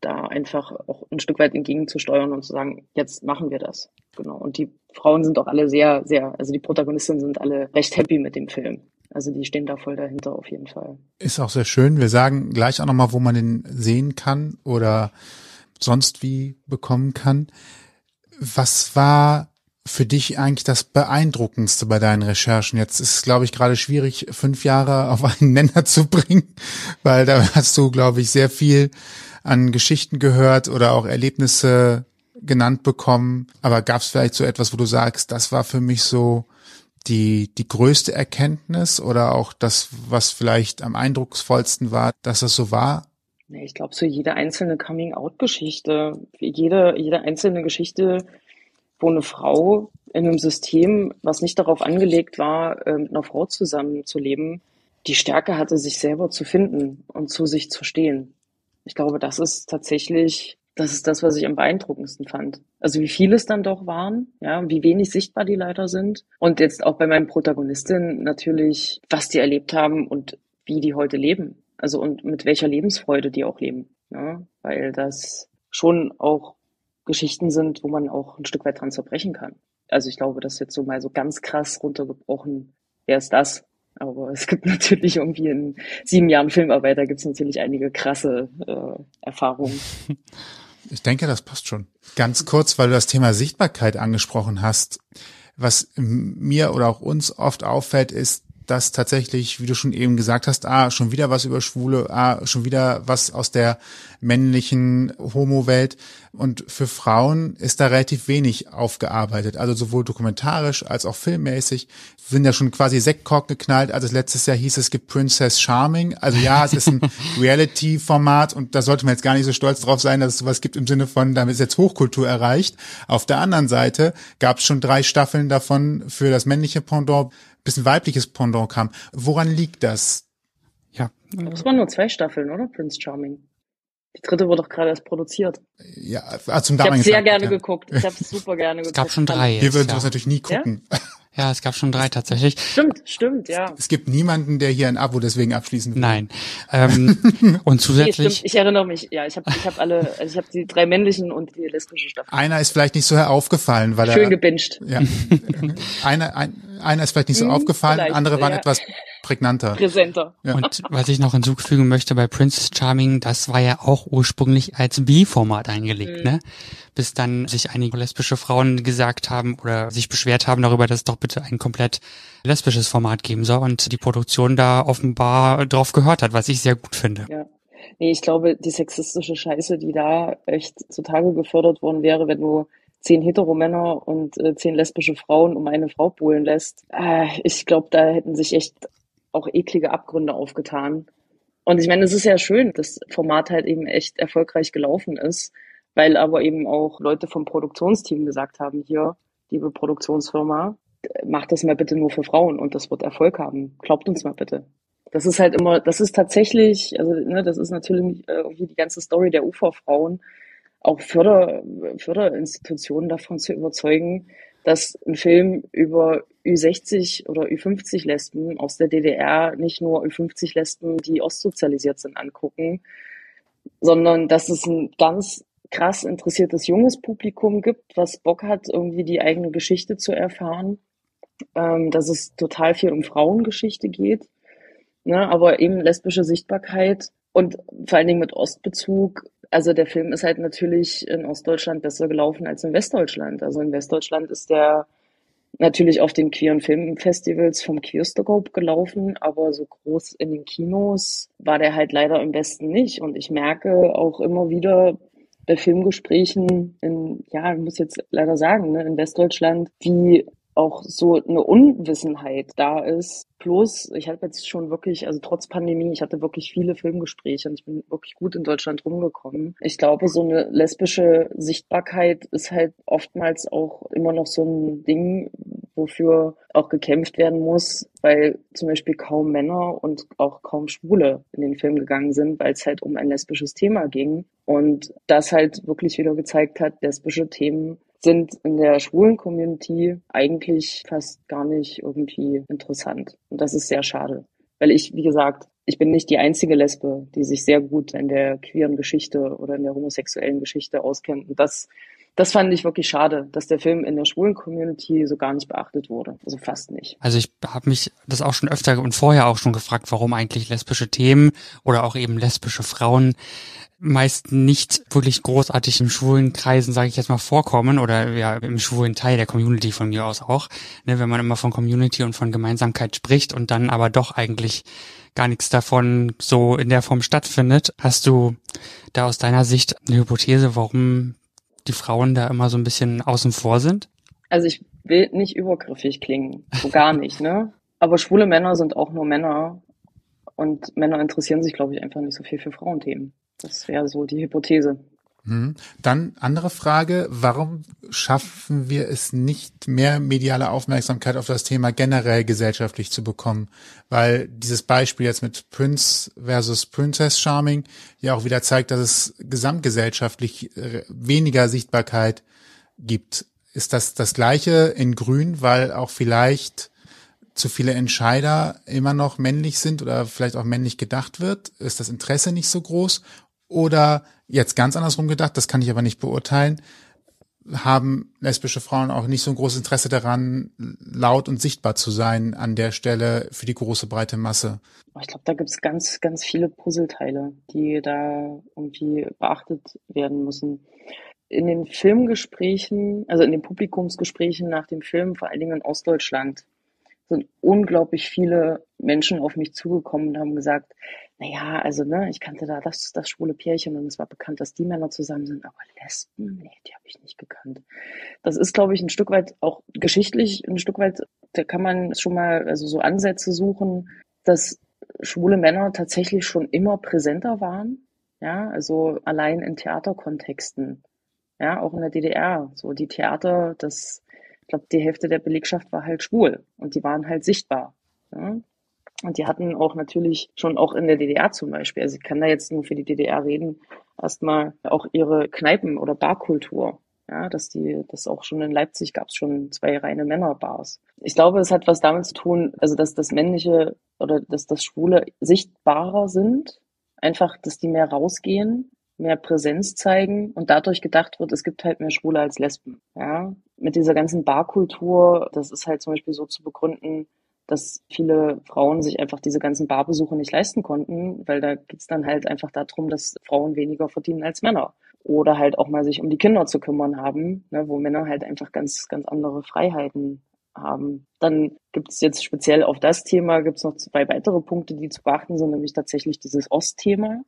Da einfach auch ein Stück weit entgegenzusteuern und zu sagen, jetzt machen wir das. Genau. Und die Frauen sind auch alle sehr, sehr, also die Protagonisten sind alle recht happy mit dem Film. Also die stehen da voll dahinter auf jeden Fall. Ist auch sehr schön. Wir sagen gleich auch nochmal, wo man den sehen kann oder sonst wie bekommen kann. Was war für dich eigentlich das Beeindruckendste bei deinen Recherchen? Jetzt ist es, glaube ich, gerade schwierig, fünf Jahre auf einen Nenner zu bringen, weil da hast du, glaube ich, sehr viel an Geschichten gehört oder auch Erlebnisse genannt bekommen. Aber gab es vielleicht so etwas, wo du sagst, das war für mich so die, die größte Erkenntnis oder auch das, was vielleicht am eindrucksvollsten war, dass das so war? Ich glaube, so jede einzelne Coming-out-Geschichte, jede, jede einzelne Geschichte, wo eine Frau in einem System, was nicht darauf angelegt war, äh, mit einer Frau zusammenzuleben, die Stärke hatte, sich selber zu finden und zu sich zu stehen. Ich glaube, das ist tatsächlich das ist das, was ich am beeindruckendsten fand. Also wie viele es dann doch waren, ja, wie wenig sichtbar die leider sind. Und jetzt auch bei meinen Protagonistinnen natürlich, was die erlebt haben und wie die heute leben. Also und mit welcher Lebensfreude die auch leben. Ja, weil das schon auch Geschichten sind, wo man auch ein Stück weit dran zerbrechen kann. Also ich glaube, das jetzt so mal so ganz krass runtergebrochen, wer ist das? Aber es gibt natürlich irgendwie in sieben Jahren Filmarbeit, da gibt es natürlich einige krasse äh, Erfahrungen. Ich denke, das passt schon. Ganz kurz, weil du das Thema Sichtbarkeit angesprochen hast. Was mir oder auch uns oft auffällt, ist, dass tatsächlich, wie du schon eben gesagt hast, ah, schon wieder was über Schwule, ah, schon wieder was aus der männlichen Homo-Welt. Und für Frauen ist da relativ wenig aufgearbeitet. Also sowohl dokumentarisch als auch filmmäßig sind ja schon quasi Sektkork geknallt, als es letztes Jahr hieß, es gibt Princess Charming. Also ja, es ist ein Reality-Format und da sollte man jetzt gar nicht so stolz drauf sein, dass es sowas gibt im Sinne von, damit ist jetzt Hochkultur erreicht. Auf der anderen Seite gab es schon drei Staffeln davon für das männliche Pendant bis ein weibliches Pendant kam. Woran liegt das? Ja. Das waren nur zwei Staffeln, oder? Prince Charming. Die dritte wurde doch gerade erst produziert. Ja, ah, zum Ich habe sehr gerne ja. geguckt. Ich habe super gerne geguckt. Es gab schon drei. Jetzt, Wir würden ja. das natürlich nie gucken. Ja? Ja, es gab schon drei tatsächlich. Stimmt, stimmt, ja. Es gibt niemanden, der hier ein Abo deswegen abschließen will. Nein. Ähm, und zusätzlich. Nee, stimmt. Ich erinnere mich. Ja, ich habe ich hab alle, also ich habe die drei männlichen und die lesbische Staffel. Einer ist vielleicht nicht so aufgefallen, weil Schön er. Schön gebinged. Ja. einer, ein, einer ist vielleicht nicht so hm, aufgefallen, andere waren ja. etwas prägnanter. Präsenter. Ja. Und was ich noch hinzufügen möchte bei Princess Charming, das war ja auch ursprünglich als B-Format eingelegt, mhm. ne? Bis dann sich einige lesbische Frauen gesagt haben oder sich beschwert haben darüber, dass es doch bitte ein komplett lesbisches Format geben soll und die Produktion da offenbar drauf gehört hat, was ich sehr gut finde. Ja. Nee, ich glaube, die sexistische Scheiße, die da echt zutage gefördert worden wäre, wenn du zehn Heteromänner und äh, zehn lesbische Frauen um eine Frau buhlen lässt. Äh, ich glaube, da hätten sich echt auch eklige Abgründe aufgetan. Und ich meine, es ist ja schön, dass das Format halt eben echt erfolgreich gelaufen ist, weil aber eben auch Leute vom Produktionsteam gesagt haben, hier, liebe Produktionsfirma, macht das mal bitte nur für Frauen und das wird Erfolg haben. Glaubt uns mal bitte. Das ist halt immer, das ist tatsächlich, also ne, das ist natürlich äh, irgendwie die ganze Story der UFA-Frauen, auch Förder, Förderinstitutionen davon zu überzeugen, dass ein Film über Ü60 oder Ü50 Lesben aus der DDR nicht nur Ü50 Lesben, die ostsozialisiert sind, angucken, sondern dass es ein ganz krass interessiertes junges Publikum gibt, was Bock hat, irgendwie die eigene Geschichte zu erfahren, ähm, dass es total viel um Frauengeschichte geht, ne, aber eben lesbische Sichtbarkeit und vor allen Dingen mit Ostbezug also der Film ist halt natürlich in Ostdeutschland besser gelaufen als in Westdeutschland. Also in Westdeutschland ist der natürlich auf den queeren Filmfestivals vom Queerscope gelaufen, aber so groß in den Kinos war der halt leider im Westen nicht. Und ich merke auch immer wieder bei Filmgesprächen in, ja, ich muss jetzt leider sagen, ne, in Westdeutschland, wie auch so eine Unwissenheit da ist. Plus, ich habe jetzt schon wirklich, also trotz Pandemie, ich hatte wirklich viele Filmgespräche und ich bin wirklich gut in Deutschland rumgekommen. Ich glaube, so eine lesbische Sichtbarkeit ist halt oftmals auch immer noch so ein Ding, wofür auch gekämpft werden muss, weil zum Beispiel kaum Männer und auch kaum Schwule in den Film gegangen sind, weil es halt um ein lesbisches Thema ging. Und das halt wirklich wieder gezeigt hat, lesbische Themen sind in der schwulen Community eigentlich fast gar nicht irgendwie interessant. Und das ist sehr schade. Weil ich, wie gesagt, ich bin nicht die einzige Lesbe, die sich sehr gut in der queeren Geschichte oder in der homosexuellen Geschichte auskennt. Und das, das fand ich wirklich schade, dass der Film in der schwulen Community so gar nicht beachtet wurde. Also fast nicht. Also ich habe mich das auch schon öfter und vorher auch schon gefragt, warum eigentlich lesbische Themen oder auch eben lesbische Frauen meist nicht wirklich großartig im schwulen Kreisen, sage ich jetzt mal, vorkommen oder ja im schwulen Teil der Community von mir aus auch. Ne, wenn man immer von Community und von Gemeinsamkeit spricht und dann aber doch eigentlich gar nichts davon so in der Form stattfindet. Hast du da aus deiner Sicht eine Hypothese, warum die Frauen da immer so ein bisschen außen vor sind? Also ich will nicht übergriffig klingen, so gar nicht, ne? Aber schwule Männer sind auch nur Männer und Männer interessieren sich, glaube ich, einfach nicht so viel für Frauenthemen. Das wäre so die Hypothese. Hm. Dann andere Frage, warum schaffen wir es nicht, mehr mediale Aufmerksamkeit auf das Thema generell gesellschaftlich zu bekommen? Weil dieses Beispiel jetzt mit Prince versus Princess Charming ja auch wieder zeigt, dass es gesamtgesellschaftlich äh, weniger Sichtbarkeit gibt. Ist das das gleiche in Grün, weil auch vielleicht zu viele Entscheider immer noch männlich sind oder vielleicht auch männlich gedacht wird? Ist das Interesse nicht so groß? Oder jetzt ganz andersrum gedacht, das kann ich aber nicht beurteilen, haben lesbische Frauen auch nicht so ein großes Interesse daran, laut und sichtbar zu sein an der Stelle für die große breite Masse. Ich glaube, da gibt es ganz, ganz viele Puzzleteile, die da irgendwie beachtet werden müssen. In den Filmgesprächen, also in den Publikumsgesprächen nach dem Film, vor allen Dingen in Ostdeutschland, sind unglaublich viele Menschen auf mich zugekommen und haben gesagt, naja, also ne, ich kannte da das, das schwule Pärchen und es war bekannt, dass die Männer zusammen sind, aber Lesben, nee, die habe ich nicht gekannt. Das ist, glaube ich, ein Stück weit auch geschichtlich, ein Stück weit, da kann man schon mal also so Ansätze suchen, dass schwule Männer tatsächlich schon immer präsenter waren, ja, also allein in Theaterkontexten, ja, auch in der DDR, so die Theater, das, ich glaube, die Hälfte der Belegschaft war halt schwul und die waren halt sichtbar. Ja? Und die hatten auch natürlich schon auch in der DDR zum Beispiel, also ich kann da jetzt nur für die DDR reden, erstmal auch ihre Kneipen- oder Barkultur. Ja, dass die, das auch schon in Leipzig gab es schon zwei reine Männerbars. Ich glaube, es hat was damit zu tun, also dass das männliche oder dass das Schwule sichtbarer sind, einfach, dass die mehr rausgehen, mehr Präsenz zeigen und dadurch gedacht wird, es gibt halt mehr Schwule als Lesben. Ja, mit dieser ganzen Barkultur, das ist halt zum Beispiel so zu begründen, dass viele Frauen sich einfach diese ganzen Barbesuche nicht leisten konnten, weil da geht's dann halt einfach darum, dass Frauen weniger verdienen als Männer. Oder halt auch mal sich um die Kinder zu kümmern haben, ne, wo Männer halt einfach ganz, ganz andere Freiheiten haben. Dann gibt's jetzt speziell auf das Thema gibt's noch zwei weitere Punkte, die zu beachten sind, nämlich tatsächlich dieses Ostthema,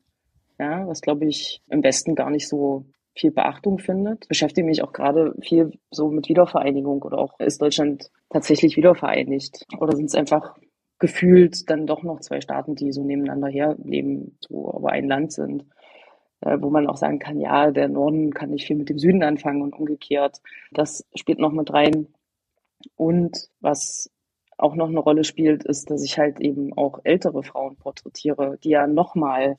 ja, was glaube ich im Westen gar nicht so viel Beachtung findet. Beschäftige mich auch gerade viel so mit Wiedervereinigung oder auch ist Deutschland tatsächlich wiedervereinigt oder sind es einfach gefühlt dann doch noch zwei Staaten, die so nebeneinander herleben, so aber ein Land sind, äh, wo man auch sagen kann, ja, der Norden kann nicht viel mit dem Süden anfangen und umgekehrt. Das spielt noch mit rein. Und was auch noch eine Rolle spielt, ist, dass ich halt eben auch ältere Frauen porträtiere, die ja nochmal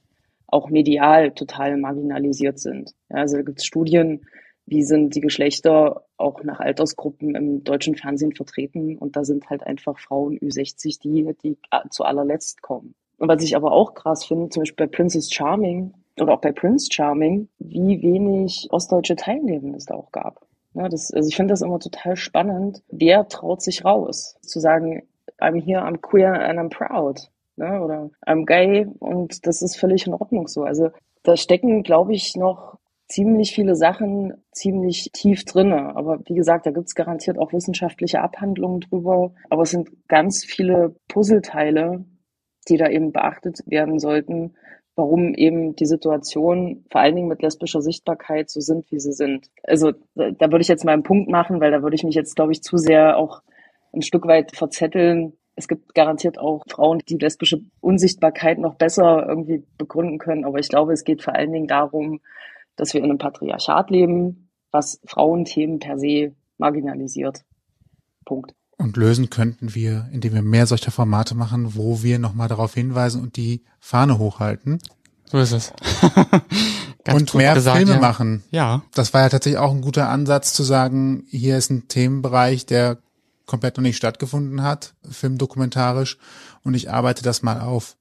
auch medial total marginalisiert sind. Ja, also da gibt es Studien, wie sind die Geschlechter auch nach Altersgruppen im deutschen Fernsehen vertreten und da sind halt einfach Frauen Ü60 die, die zu allerletzt kommen. Und was ich aber auch krass finde, zum Beispiel bei Princess Charming oder auch bei Prince Charming, wie wenig ostdeutsche Teilnehmer es da auch gab. Ja, das, also ich finde das immer total spannend. Wer traut sich raus? Zu sagen, I'm here, I'm queer and I'm proud ne? oder I'm gay und das ist völlig in Ordnung so. Also da stecken, glaube ich, noch ziemlich viele Sachen ziemlich tief drinne. Aber wie gesagt, da gibt's garantiert auch wissenschaftliche Abhandlungen drüber. Aber es sind ganz viele Puzzleteile, die da eben beachtet werden sollten, warum eben die Situation vor allen Dingen mit lesbischer Sichtbarkeit so sind, wie sie sind. Also da, da würde ich jetzt mal einen Punkt machen, weil da würde ich mich jetzt, glaube ich, zu sehr auch ein Stück weit verzetteln, es gibt garantiert auch Frauen, die lesbische Unsichtbarkeit noch besser irgendwie begründen können. Aber ich glaube, es geht vor allen Dingen darum, dass wir in einem Patriarchat leben, was Frauenthemen per se marginalisiert. Punkt. Und lösen könnten wir, indem wir mehr solcher Formate machen, wo wir nochmal darauf hinweisen und die Fahne hochhalten. So ist es. und mehr gesagt, Filme ja. machen. Ja. Das war ja tatsächlich auch ein guter Ansatz zu sagen, hier ist ein Themenbereich, der komplett noch nicht stattgefunden hat, filmdokumentarisch, und ich arbeite das mal auf.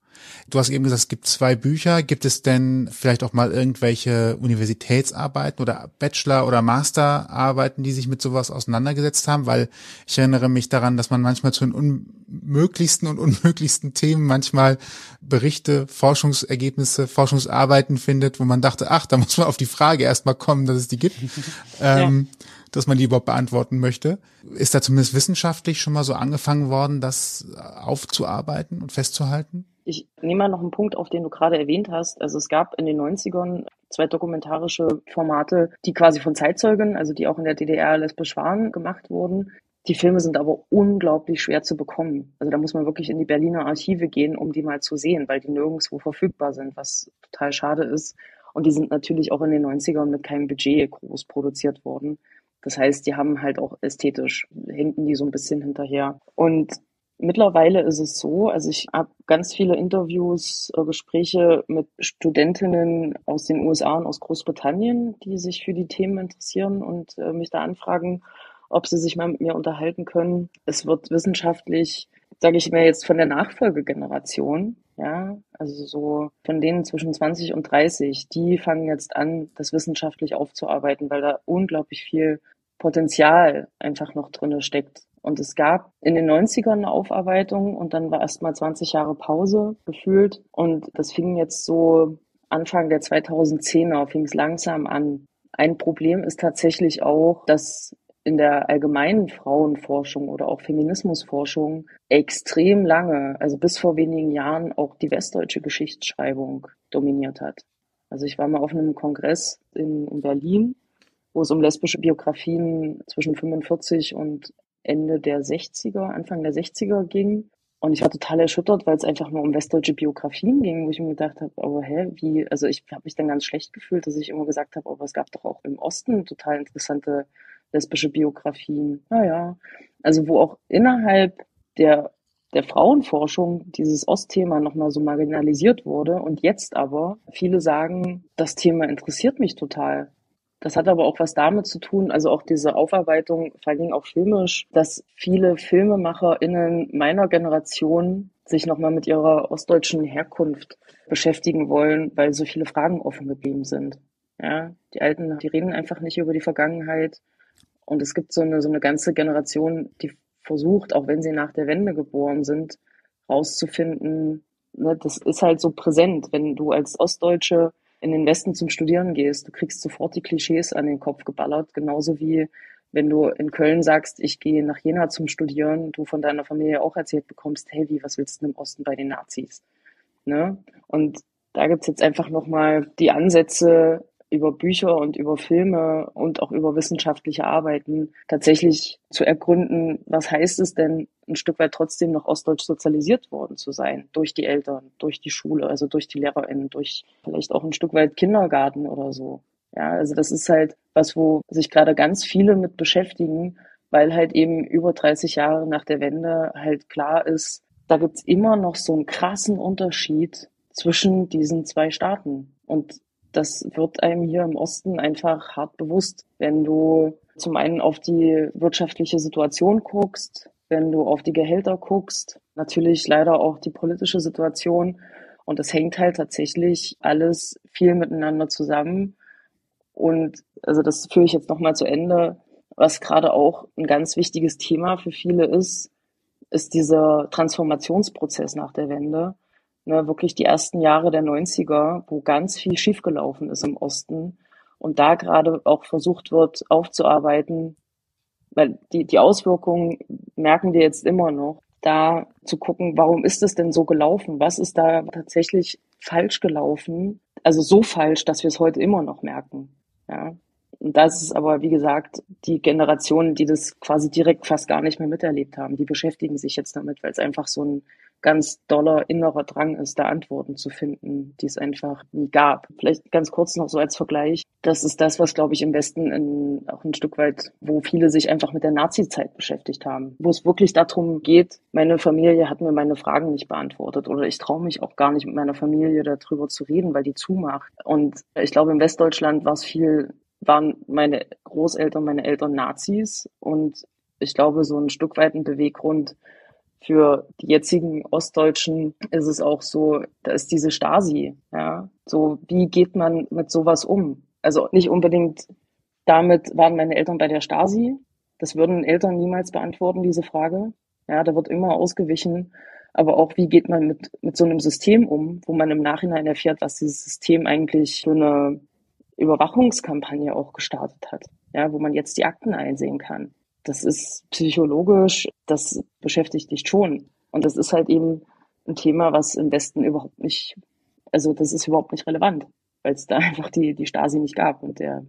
Du hast eben gesagt, es gibt zwei Bücher. Gibt es denn vielleicht auch mal irgendwelche Universitätsarbeiten oder Bachelor- oder Masterarbeiten, die sich mit sowas auseinandergesetzt haben? Weil ich erinnere mich daran, dass man manchmal zu den unmöglichsten und unmöglichsten Themen manchmal Berichte, Forschungsergebnisse, Forschungsarbeiten findet, wo man dachte, ach, da muss man auf die Frage erstmal kommen, dass es die gibt. ähm, ja dass man die überhaupt beantworten möchte. Ist da zumindest wissenschaftlich schon mal so angefangen worden, das aufzuarbeiten und festzuhalten? Ich nehme mal noch einen Punkt auf, den du gerade erwähnt hast. Also es gab in den 90ern zwei dokumentarische Formate, die quasi von Zeitzeugen, also die auch in der DDR lesbisch waren, gemacht wurden. Die Filme sind aber unglaublich schwer zu bekommen. Also da muss man wirklich in die Berliner Archive gehen, um die mal zu sehen, weil die nirgendwo verfügbar sind, was total schade ist. Und die sind natürlich auch in den 90ern mit keinem Budget groß produziert worden. Das heißt, die haben halt auch ästhetisch, hinken die so ein bisschen hinterher. Und mittlerweile ist es so, also ich habe ganz viele Interviews, äh, Gespräche mit Studentinnen aus den USA und aus Großbritannien, die sich für die Themen interessieren und äh, mich da anfragen, ob sie sich mal mit mir unterhalten können. Es wird wissenschaftlich, sage ich mir jetzt von der Nachfolgegeneration, ja, also so von denen zwischen 20 und 30, die fangen jetzt an, das wissenschaftlich aufzuarbeiten, weil da unglaublich viel Potenzial einfach noch drinne steckt. Und es gab in den 90ern eine Aufarbeitung und dann war erst mal 20 Jahre Pause gefühlt. Und das fing jetzt so Anfang der 2010er, fing es langsam an. Ein Problem ist tatsächlich auch, dass in der allgemeinen Frauenforschung oder auch Feminismusforschung extrem lange, also bis vor wenigen Jahren, auch die westdeutsche Geschichtsschreibung dominiert hat. Also ich war mal auf einem Kongress in Berlin, wo es um lesbische Biografien zwischen 45 und Ende der 60er, Anfang der 60er ging. Und ich war total erschüttert, weil es einfach nur um westdeutsche Biografien ging, wo ich mir gedacht habe, aber hä, wie, also ich habe mich dann ganz schlecht gefühlt, dass ich immer gesagt habe, aber es gab doch auch im Osten total interessante lesbische Biografien. Naja, also wo auch innerhalb der, der Frauenforschung dieses Ostthema nochmal so marginalisiert wurde und jetzt aber viele sagen, das Thema interessiert mich total. Das hat aber auch was damit zu tun, also auch diese Aufarbeitung, vor allem auch filmisch, dass viele FilmemacherInnen meiner Generation sich nochmal mit ihrer ostdeutschen Herkunft beschäftigen wollen, weil so viele Fragen offen geblieben sind. Ja, die Alten, die reden einfach nicht über die Vergangenheit. Und es gibt so eine, so eine ganze Generation, die versucht, auch wenn sie nach der Wende geboren sind, rauszufinden, ne, das ist halt so präsent, wenn du als Ostdeutsche in den Westen zum Studieren gehst, du kriegst sofort die Klischees an den Kopf geballert, genauso wie wenn du in Köln sagst, ich gehe nach Jena zum Studieren, du von deiner Familie auch erzählt bekommst, hey, wie, was willst du im Osten bei den Nazis? Ne? Und da gibt's jetzt einfach nochmal die Ansätze, über Bücher und über Filme und auch über wissenschaftliche Arbeiten tatsächlich zu ergründen, was heißt es denn, ein Stück weit trotzdem noch ostdeutsch sozialisiert worden zu sein, durch die Eltern, durch die Schule, also durch die LehrerInnen, durch vielleicht auch ein Stück weit Kindergarten oder so. Ja, also das ist halt was, wo sich gerade ganz viele mit beschäftigen, weil halt eben über 30 Jahre nach der Wende halt klar ist, da gibt's immer noch so einen krassen Unterschied zwischen diesen zwei Staaten. Und das wird einem hier im Osten einfach hart bewusst, wenn du zum einen auf die wirtschaftliche Situation guckst, wenn du auf die Gehälter guckst, natürlich leider auch die politische Situation. Und das hängt halt tatsächlich alles viel miteinander zusammen. Und also das führe ich jetzt nochmal zu Ende. Was gerade auch ein ganz wichtiges Thema für viele ist, ist dieser Transformationsprozess nach der Wende ne, wirklich die ersten Jahre der 90er, wo ganz viel schiefgelaufen ist im Osten und da gerade auch versucht wird aufzuarbeiten, weil die, die Auswirkungen merken wir jetzt immer noch, da zu gucken, warum ist es denn so gelaufen? Was ist da tatsächlich falsch gelaufen? Also so falsch, dass wir es heute immer noch merken. Ja. Und das ist aber, wie gesagt, die Generationen, die das quasi direkt fast gar nicht mehr miterlebt haben, die beschäftigen sich jetzt damit, weil es einfach so ein ganz doller innerer Drang ist, da Antworten zu finden, die es einfach nie gab. Vielleicht ganz kurz noch so als Vergleich. Das ist das, was, glaube ich, im Westen in, auch ein Stück weit, wo viele sich einfach mit der Nazi-Zeit beschäftigt haben. Wo es wirklich darum geht, meine Familie hat mir meine Fragen nicht beantwortet oder ich traue mich auch gar nicht mit meiner Familie darüber zu reden, weil die zumacht. Und ich glaube, in Westdeutschland war es viel waren meine Großeltern, meine Eltern Nazis und ich glaube, so ein Stück weit ein Beweggrund, für die jetzigen Ostdeutschen ist es auch so, da ist diese Stasi, ja. So, wie geht man mit sowas um? Also nicht unbedingt damit waren meine Eltern bei der Stasi. Das würden Eltern niemals beantworten, diese Frage. Ja, da wird immer ausgewichen. Aber auch, wie geht man mit, mit so einem System um, wo man im Nachhinein erfährt, was dieses System eigentlich für eine Überwachungskampagne auch gestartet hat. Ja, wo man jetzt die Akten einsehen kann das ist psychologisch, das beschäftigt dich schon. Und das ist halt eben ein Thema, was im Westen überhaupt nicht, also das ist überhaupt nicht relevant, weil es da einfach die, die Stasi nicht gab und der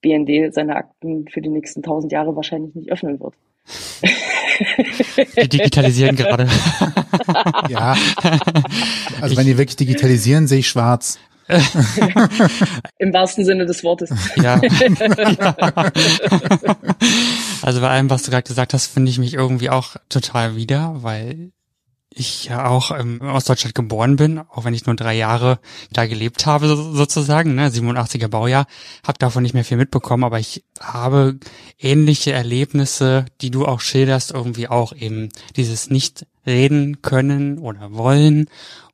BND seine Akten für die nächsten tausend Jahre wahrscheinlich nicht öffnen wird. Wir digitalisieren gerade. ja. Also wenn die wirklich digitalisieren, sehe ich schwarz. Im wahrsten Sinne des Wortes. Ja. also bei allem, was du gerade gesagt hast, finde ich mich irgendwie auch total wieder, weil ich ja auch ähm, in Ostdeutschland geboren bin, auch wenn ich nur drei Jahre da gelebt habe so, sozusagen, ne, 87er Baujahr, habe davon nicht mehr viel mitbekommen, aber ich habe ähnliche Erlebnisse, die du auch schilderst, irgendwie auch eben dieses nicht reden können oder wollen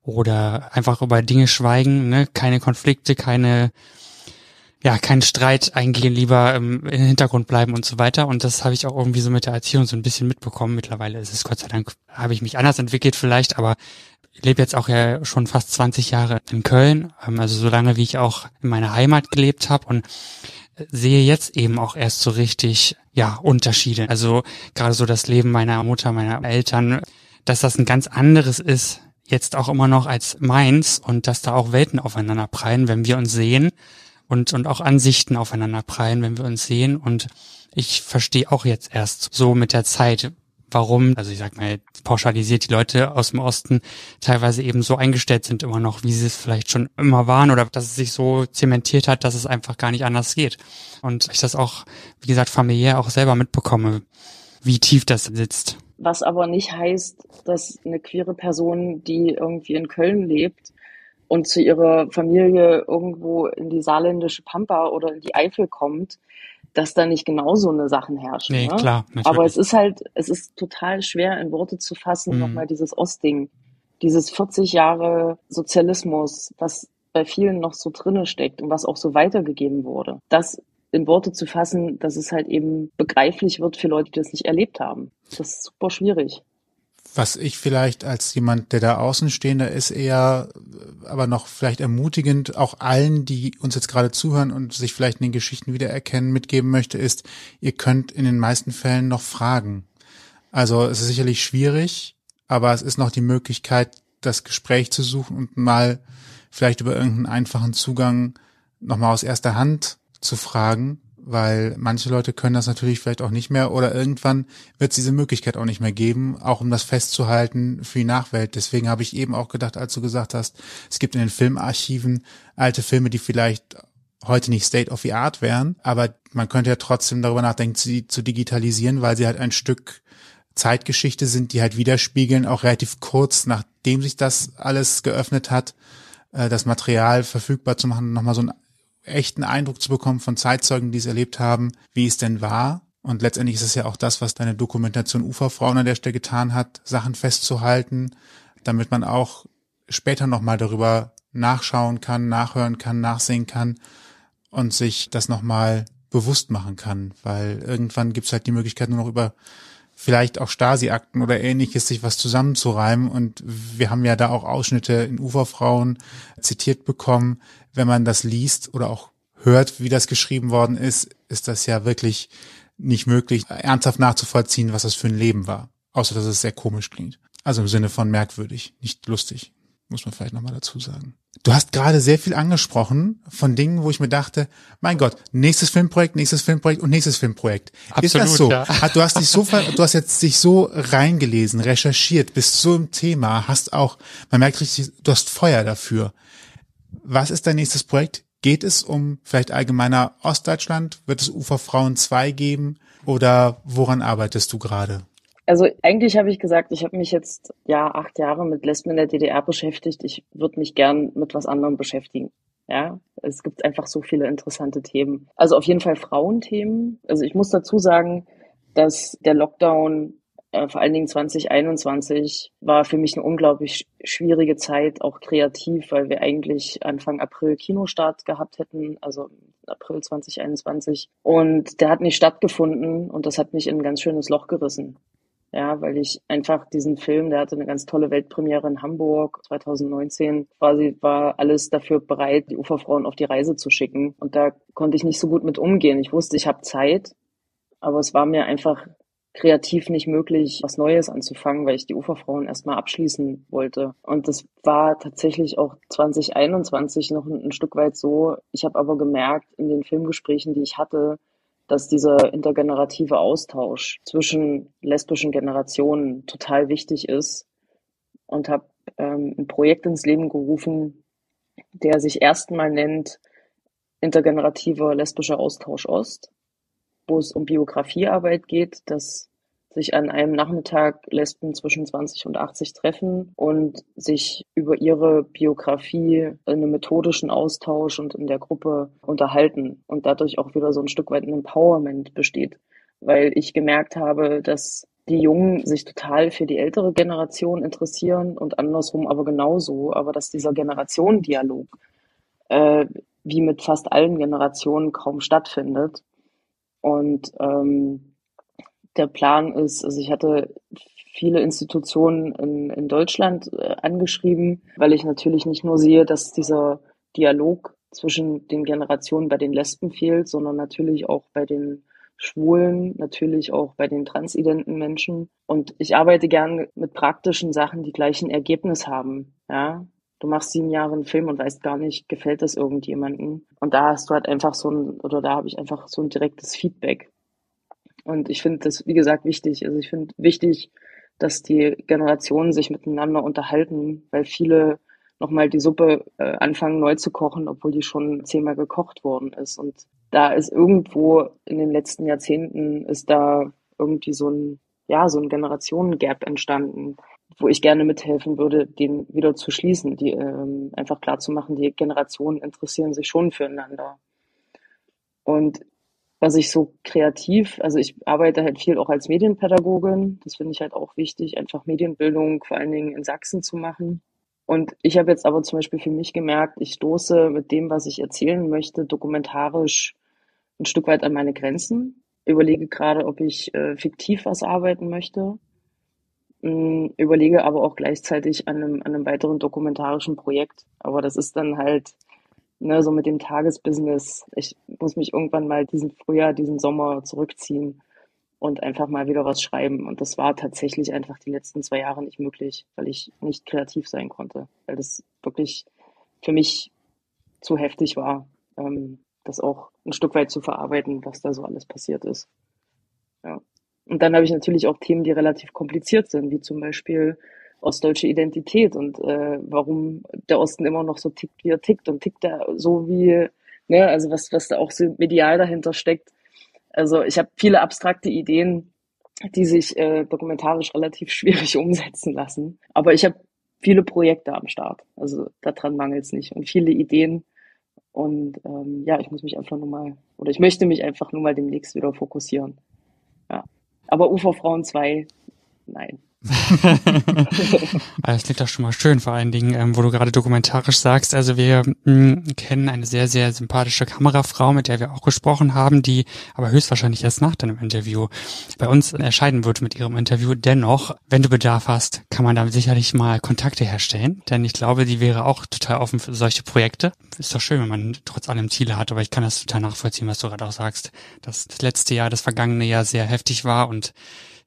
oder einfach über Dinge schweigen, ne, keine Konflikte, keine ja, keinen Streit eingehen, lieber ähm, im Hintergrund bleiben und so weiter. Und das habe ich auch irgendwie so mit der Erziehung so ein bisschen mitbekommen. Mittlerweile ist es Gott sei Dank, habe ich mich anders entwickelt vielleicht, aber ich lebe jetzt auch ja schon fast 20 Jahre in Köln, ähm, also so lange wie ich auch in meiner Heimat gelebt habe und sehe jetzt eben auch erst so richtig, ja, Unterschiede. Also gerade so das Leben meiner Mutter, meiner Eltern, dass das ein ganz anderes ist, jetzt auch immer noch als meins und dass da auch Welten aufeinander prallen, wenn wir uns sehen und, und auch Ansichten aufeinander prallen, wenn wir uns sehen. Und ich verstehe auch jetzt erst so mit der Zeit, warum, also ich sag mal, pauschalisiert die Leute aus dem Osten teilweise eben so eingestellt sind immer noch, wie sie es vielleicht schon immer waren oder dass es sich so zementiert hat, dass es einfach gar nicht anders geht. Und ich das auch, wie gesagt, familiär auch selber mitbekomme, wie tief das sitzt. Was aber nicht heißt, dass eine queere Person, die irgendwie in Köln lebt, und zu ihrer Familie irgendwo in die saarländische Pampa oder in die Eifel kommt, dass da nicht genau so eine Sachen herrschen. Nee, ne? klar. Natürlich. Aber es ist halt, es ist total schwer in Worte zu fassen, Mhm. nochmal dieses Ostding, dieses 40 Jahre Sozialismus, was bei vielen noch so drinne steckt und was auch so weitergegeben wurde. Das in Worte zu fassen, dass es halt eben begreiflich wird für Leute, die das nicht erlebt haben. Das ist super schwierig. Was ich vielleicht als jemand, der da Außenstehender ist, eher, aber noch vielleicht ermutigend, auch allen, die uns jetzt gerade zuhören und sich vielleicht in den Geschichten wiedererkennen, mitgeben möchte, ist, ihr könnt in den meisten Fällen noch fragen. Also es ist sicherlich schwierig, aber es ist noch die Möglichkeit, das Gespräch zu suchen und mal vielleicht über irgendeinen einfachen Zugang nochmal aus erster Hand zu fragen, weil manche Leute können das natürlich vielleicht auch nicht mehr oder irgendwann wird es diese Möglichkeit auch nicht mehr geben, auch um das festzuhalten für die Nachwelt. Deswegen habe ich eben auch gedacht, als du gesagt hast, es gibt in den Filmarchiven alte Filme, die vielleicht heute nicht State of the Art wären, aber man könnte ja trotzdem darüber nachdenken, sie zu digitalisieren, weil sie halt ein Stück Zeitgeschichte sind, die halt widerspiegeln, auch relativ kurz nachdem sich das alles geöffnet hat, äh, das Material verfügbar zu machen, nochmal so einen echten Eindruck zu bekommen von Zeitzeugen, die es erlebt haben, wie es denn war. Und letztendlich ist es ja auch das, was deine Dokumentation Uferfrauen an der Stelle getan hat, Sachen festzuhalten, damit man auch später nochmal darüber nachschauen kann, nachhören kann, nachsehen kann und sich das nochmal bewusst machen kann, weil irgendwann gibt's halt die Möglichkeit nur noch über vielleicht auch Stasi-Akten oder ähnliches, sich was zusammenzureimen. Und wir haben ja da auch Ausschnitte in Uferfrauen zitiert bekommen. Wenn man das liest oder auch hört, wie das geschrieben worden ist, ist das ja wirklich nicht möglich, ernsthaft nachzuvollziehen, was das für ein Leben war. Außer, dass es sehr komisch klingt. Also im Sinne von merkwürdig, nicht lustig. Muss man vielleicht nochmal dazu sagen. Du hast gerade sehr viel angesprochen von Dingen, wo ich mir dachte, mein Gott, nächstes Filmprojekt, nächstes Filmprojekt und nächstes Filmprojekt. ist das so? ja. Du hast dich so, du hast jetzt dich so reingelesen, recherchiert, bist so im Thema, hast auch, man merkt richtig, du hast Feuer dafür. Was ist dein nächstes Projekt? Geht es um vielleicht allgemeiner Ostdeutschland? Wird es Uferfrauen 2 geben? Oder woran arbeitest du gerade? Also eigentlich habe ich gesagt, ich habe mich jetzt ja acht Jahre mit Lesben in der DDR beschäftigt. Ich würde mich gern mit was anderem beschäftigen. Ja, es gibt einfach so viele interessante Themen. Also auf jeden Fall Frauenthemen. Also ich muss dazu sagen, dass der Lockdown äh, vor allen Dingen 2021 war für mich eine unglaublich sch- schwierige Zeit, auch kreativ, weil wir eigentlich Anfang April Kinostart gehabt hätten, also April 2021. Und der hat nicht stattgefunden und das hat mich in ein ganz schönes Loch gerissen. Ja, weil ich einfach diesen Film, der hatte eine ganz tolle Weltpremiere in Hamburg 2019, quasi war alles dafür bereit, die Uferfrauen auf die Reise zu schicken. Und da konnte ich nicht so gut mit umgehen. Ich wusste, ich habe Zeit, aber es war mir einfach kreativ nicht möglich, was Neues anzufangen, weil ich die Uferfrauen erstmal abschließen wollte. Und das war tatsächlich auch 2021 noch ein, Stück weit so. Ich habe aber gemerkt in den Filmgesprächen, die ich hatte, dass dieser intergenerative Austausch zwischen lesbischen Generationen total wichtig ist und habe ähm, ein Projekt ins Leben gerufen, der sich erstmal nennt Intergenerativer lesbischer Austausch Ost, wo es um Biografiearbeit geht, dass sich an einem Nachmittag Lesben zwischen 20 und 80 treffen und sich über ihre Biografie in einem methodischen Austausch und in der Gruppe unterhalten und dadurch auch wieder so ein Stück weit ein Empowerment besteht. Weil ich gemerkt habe, dass die Jungen sich total für die ältere Generation interessieren und andersrum aber genauso, aber dass dieser Generationendialog äh, wie mit fast allen Generationen kaum stattfindet. Und ähm, der Plan ist, also ich hatte viele Institutionen in, in Deutschland äh, angeschrieben, weil ich natürlich nicht nur sehe, dass dieser Dialog zwischen den Generationen bei den Lesben fehlt, sondern natürlich auch bei den Schwulen, natürlich auch bei den transidenten Menschen. Und ich arbeite gern mit praktischen Sachen, die gleichen Ergebnis haben. Ja, du machst sieben Jahre einen Film und weißt gar nicht, gefällt das irgendjemandem. Und da hast du halt einfach so ein, oder da habe ich einfach so ein direktes Feedback. Und ich finde das, wie gesagt, wichtig. Also ich finde wichtig, dass die Generationen sich miteinander unterhalten, weil viele nochmal die Suppe äh, anfangen neu zu kochen, obwohl die schon zehnmal gekocht worden ist. Und da ist irgendwo in den letzten Jahrzehnten ist da irgendwie so ein, ja, so ein Generationengap entstanden, wo ich gerne mithelfen würde, den wieder zu schließen, die ähm, einfach klar zu machen, die Generationen interessieren sich schon füreinander. Und was ich so kreativ, also ich arbeite halt viel auch als Medienpädagogin. Das finde ich halt auch wichtig, einfach Medienbildung vor allen Dingen in Sachsen zu machen. Und ich habe jetzt aber zum Beispiel für mich gemerkt, ich stoße mit dem, was ich erzählen möchte, dokumentarisch ein Stück weit an meine Grenzen. Überlege gerade, ob ich äh, fiktiv was arbeiten möchte. Ähm, überlege aber auch gleichzeitig an einem, an einem weiteren dokumentarischen Projekt. Aber das ist dann halt ne, so mit dem Tagesbusiness. Ich muss mich irgendwann mal diesen Frühjahr, diesen Sommer zurückziehen und einfach mal wieder was schreiben. Und das war tatsächlich einfach die letzten zwei Jahre nicht möglich, weil ich nicht kreativ sein konnte, weil das wirklich für mich zu heftig war, ähm, das auch ein Stück weit zu verarbeiten, was da so alles passiert ist. Ja. Und dann habe ich natürlich auch Themen, die relativ kompliziert sind, wie zum Beispiel ostdeutsche Identität und äh, warum der Osten immer noch so tickt, wie er tickt und tickt er so wie, ne, also was, was da auch so medial dahinter steckt. Also ich habe viele abstrakte Ideen, die sich äh, dokumentarisch relativ schwierig umsetzen lassen. Aber ich habe viele Projekte am Start. Also daran mangelt es nicht. Und viele Ideen. Und ähm, ja, ich muss mich einfach nur mal, oder ich möchte mich einfach nur mal demnächst wieder fokussieren. Ja. Aber Uferfrauen 2, nein. das klingt doch schon mal schön, vor allen Dingen, ähm, wo du gerade dokumentarisch sagst. Also wir mh, hm, kennen eine sehr, sehr sympathische Kamerafrau, mit der wir auch gesprochen haben, die aber höchstwahrscheinlich erst nach deinem Interview bei uns erscheinen wird mit ihrem Interview. Dennoch, wenn du Bedarf hast, kann man da sicherlich mal Kontakte herstellen, denn ich glaube, die wäre auch total offen für solche Projekte. Ist doch schön, wenn man trotz allem Ziele hat, aber ich kann das total nachvollziehen, was du gerade auch sagst, dass das letzte Jahr, das vergangene Jahr sehr heftig war und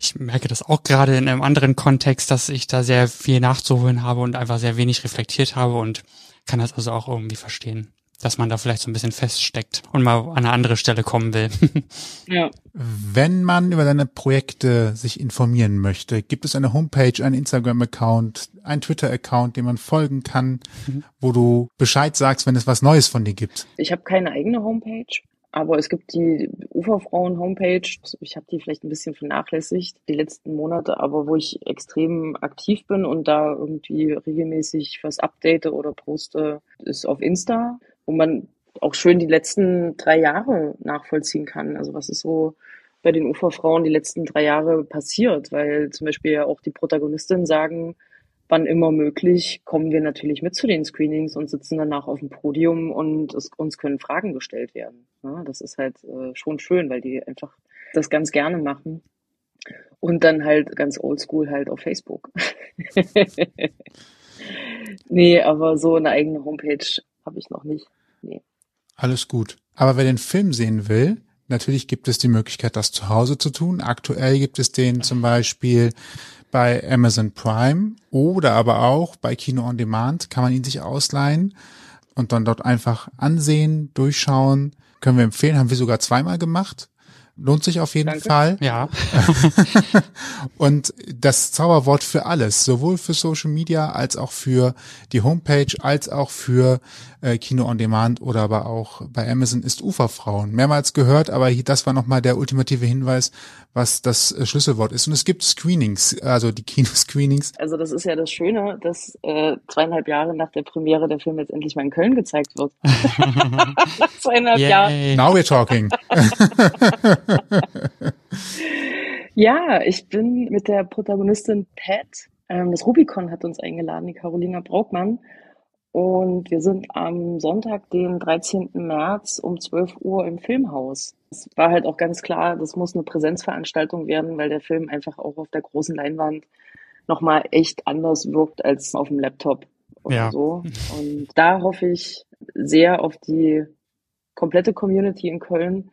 ich merke das auch gerade in einem anderen Kontext, dass ich da sehr viel nachzuholen habe und einfach sehr wenig reflektiert habe und kann das also auch irgendwie verstehen, dass man da vielleicht so ein bisschen feststeckt und mal an eine andere Stelle kommen will. ja. Wenn man über deine Projekte sich informieren möchte, gibt es eine Homepage, einen Instagram-Account, einen Twitter-Account, dem man folgen kann, mhm. wo du Bescheid sagst, wenn es was Neues von dir gibt? Ich habe keine eigene Homepage. Aber es gibt die Uferfrauen-Homepage. Ich habe die vielleicht ein bisschen vernachlässigt die letzten Monate, aber wo ich extrem aktiv bin und da irgendwie regelmäßig was update oder poste, ist auf Insta, wo man auch schön die letzten drei Jahre nachvollziehen kann. Also was ist so bei den Uferfrauen die letzten drei Jahre passiert, weil zum Beispiel ja auch die Protagonistinnen sagen, wann immer möglich, kommen wir natürlich mit zu den Screenings und sitzen danach auf dem Podium und es, uns können Fragen gestellt werden. Ja, das ist halt äh, schon schön, weil die einfach das ganz gerne machen. Und dann halt ganz oldschool halt auf Facebook. nee, aber so eine eigene Homepage habe ich noch nicht. Nee. Alles gut. Aber wer den Film sehen will, natürlich gibt es die Möglichkeit, das zu Hause zu tun. Aktuell gibt es den zum Beispiel bei Amazon Prime oder aber auch bei Kino on Demand kann man ihn sich ausleihen und dann dort einfach ansehen, durchschauen. Können wir empfehlen, haben wir sogar zweimal gemacht. Lohnt sich auf jeden Danke. Fall. Ja. Und das Zauberwort für alles, sowohl für Social Media als auch für die Homepage, als auch für äh, Kino on Demand oder aber auch bei Amazon ist Uferfrauen. Mehrmals gehört, aber das war nochmal der ultimative Hinweis, was das äh, Schlüsselwort ist. Und es gibt Screenings, also die Kinoscreenings. Also das ist ja das Schöne, dass äh, zweieinhalb Jahre nach der Premiere der Film jetzt endlich mal in Köln gezeigt wird. nach zweieinhalb Jahren. Yay. Now we're talking. Ja, ich bin mit der Protagonistin Pat. Ähm, das Rubicon hat uns eingeladen, die Carolina Braukmann. Und wir sind am Sonntag, den 13. März um 12 Uhr im Filmhaus. Es war halt auch ganz klar, das muss eine Präsenzveranstaltung werden, weil der Film einfach auch auf der großen Leinwand nochmal echt anders wirkt als auf dem Laptop oder Ja. so. Und da hoffe ich sehr auf die komplette Community in Köln,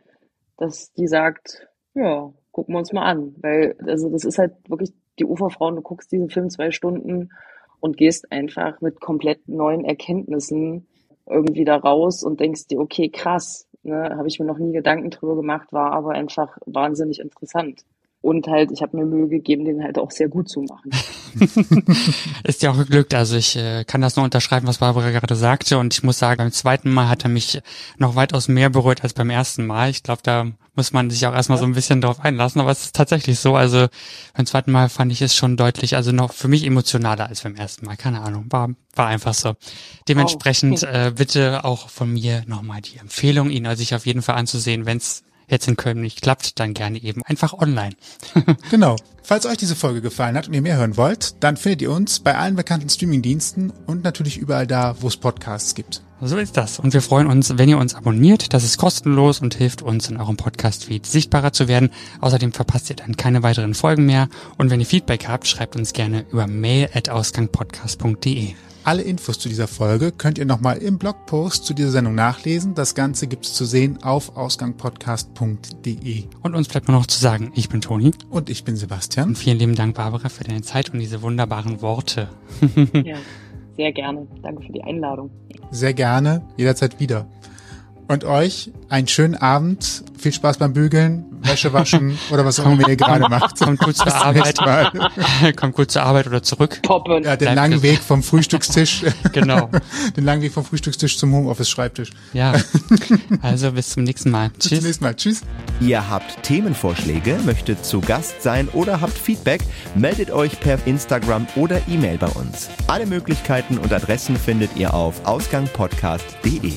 dass die sagt, ja, gucken wir uns mal an. Weil, also das ist halt wirklich die Uferfrauen, du guckst diesen Film zwei Stunden und gehst einfach mit komplett neuen Erkenntnissen irgendwie da raus und denkst dir, okay, krass, ne, habe ich mir noch nie Gedanken drüber gemacht, war aber einfach wahnsinnig interessant. Und halt, ich habe mir Mühe gegeben, den halt auch sehr gut zu machen. Ist ja auch geglückt. Also ich äh, kann das nur unterschreiben, was Barbara gerade sagte. Und ich muss sagen, beim zweiten Mal hat er mich noch weitaus mehr berührt als beim ersten Mal. Ich glaube, da muss man sich auch erstmal so ein bisschen drauf einlassen. Aber es ist tatsächlich so. Also beim zweiten Mal fand ich es schon deutlich, also noch für mich emotionaler als beim ersten Mal. Keine Ahnung. War, war einfach so. Dementsprechend äh, bitte auch von mir nochmal die Empfehlung, ihn sich auf jeden Fall anzusehen, wenn es jetzt in Köln nicht klappt, dann gerne eben einfach online. Genau. Falls euch diese Folge gefallen hat und ihr mehr hören wollt, dann findet ihr uns bei allen bekannten Streamingdiensten und natürlich überall da, wo es Podcasts gibt. So ist das. Und wir freuen uns, wenn ihr uns abonniert. Das ist kostenlos und hilft uns in eurem Podcast-Feed sichtbarer zu werden. Außerdem verpasst ihr dann keine weiteren Folgen mehr. Und wenn ihr Feedback habt, schreibt uns gerne über mail at ausgangpodcast.de. Alle Infos zu dieser Folge könnt ihr nochmal im Blogpost zu dieser Sendung nachlesen. Das Ganze gibt's zu sehen auf ausgangpodcast.de. Und uns bleibt nur noch zu sagen, ich bin Toni. Und ich bin Sebastian. Und vielen lieben Dank, Barbara, für deine Zeit und diese wunderbaren Worte. ja, sehr gerne. Danke für die Einladung. Sehr gerne, jederzeit wieder. Und euch einen schönen Abend, viel Spaß beim Bügeln, Wäsche waschen oder was auch immer ihr gerade macht. Kommt gut zur Bis zum Arbeit. Kommt gut zur Arbeit oder zurück. Poppen. Ja, den langen. Weg vom Frühstückstisch, Genau. den langen Weg vom Frühstückstisch zum Homeoffice-Schreibtisch. Ja. Also bis zum nächsten Mal. Bis zum Tschüss. nächsten Mal. Tschüss. Ihr habt Themenvorschläge, möchtet zu Gast sein oder habt Feedback, meldet euch per Instagram oder E-Mail bei uns. Alle Möglichkeiten und Adressen findet ihr auf ausgangpodcast.de.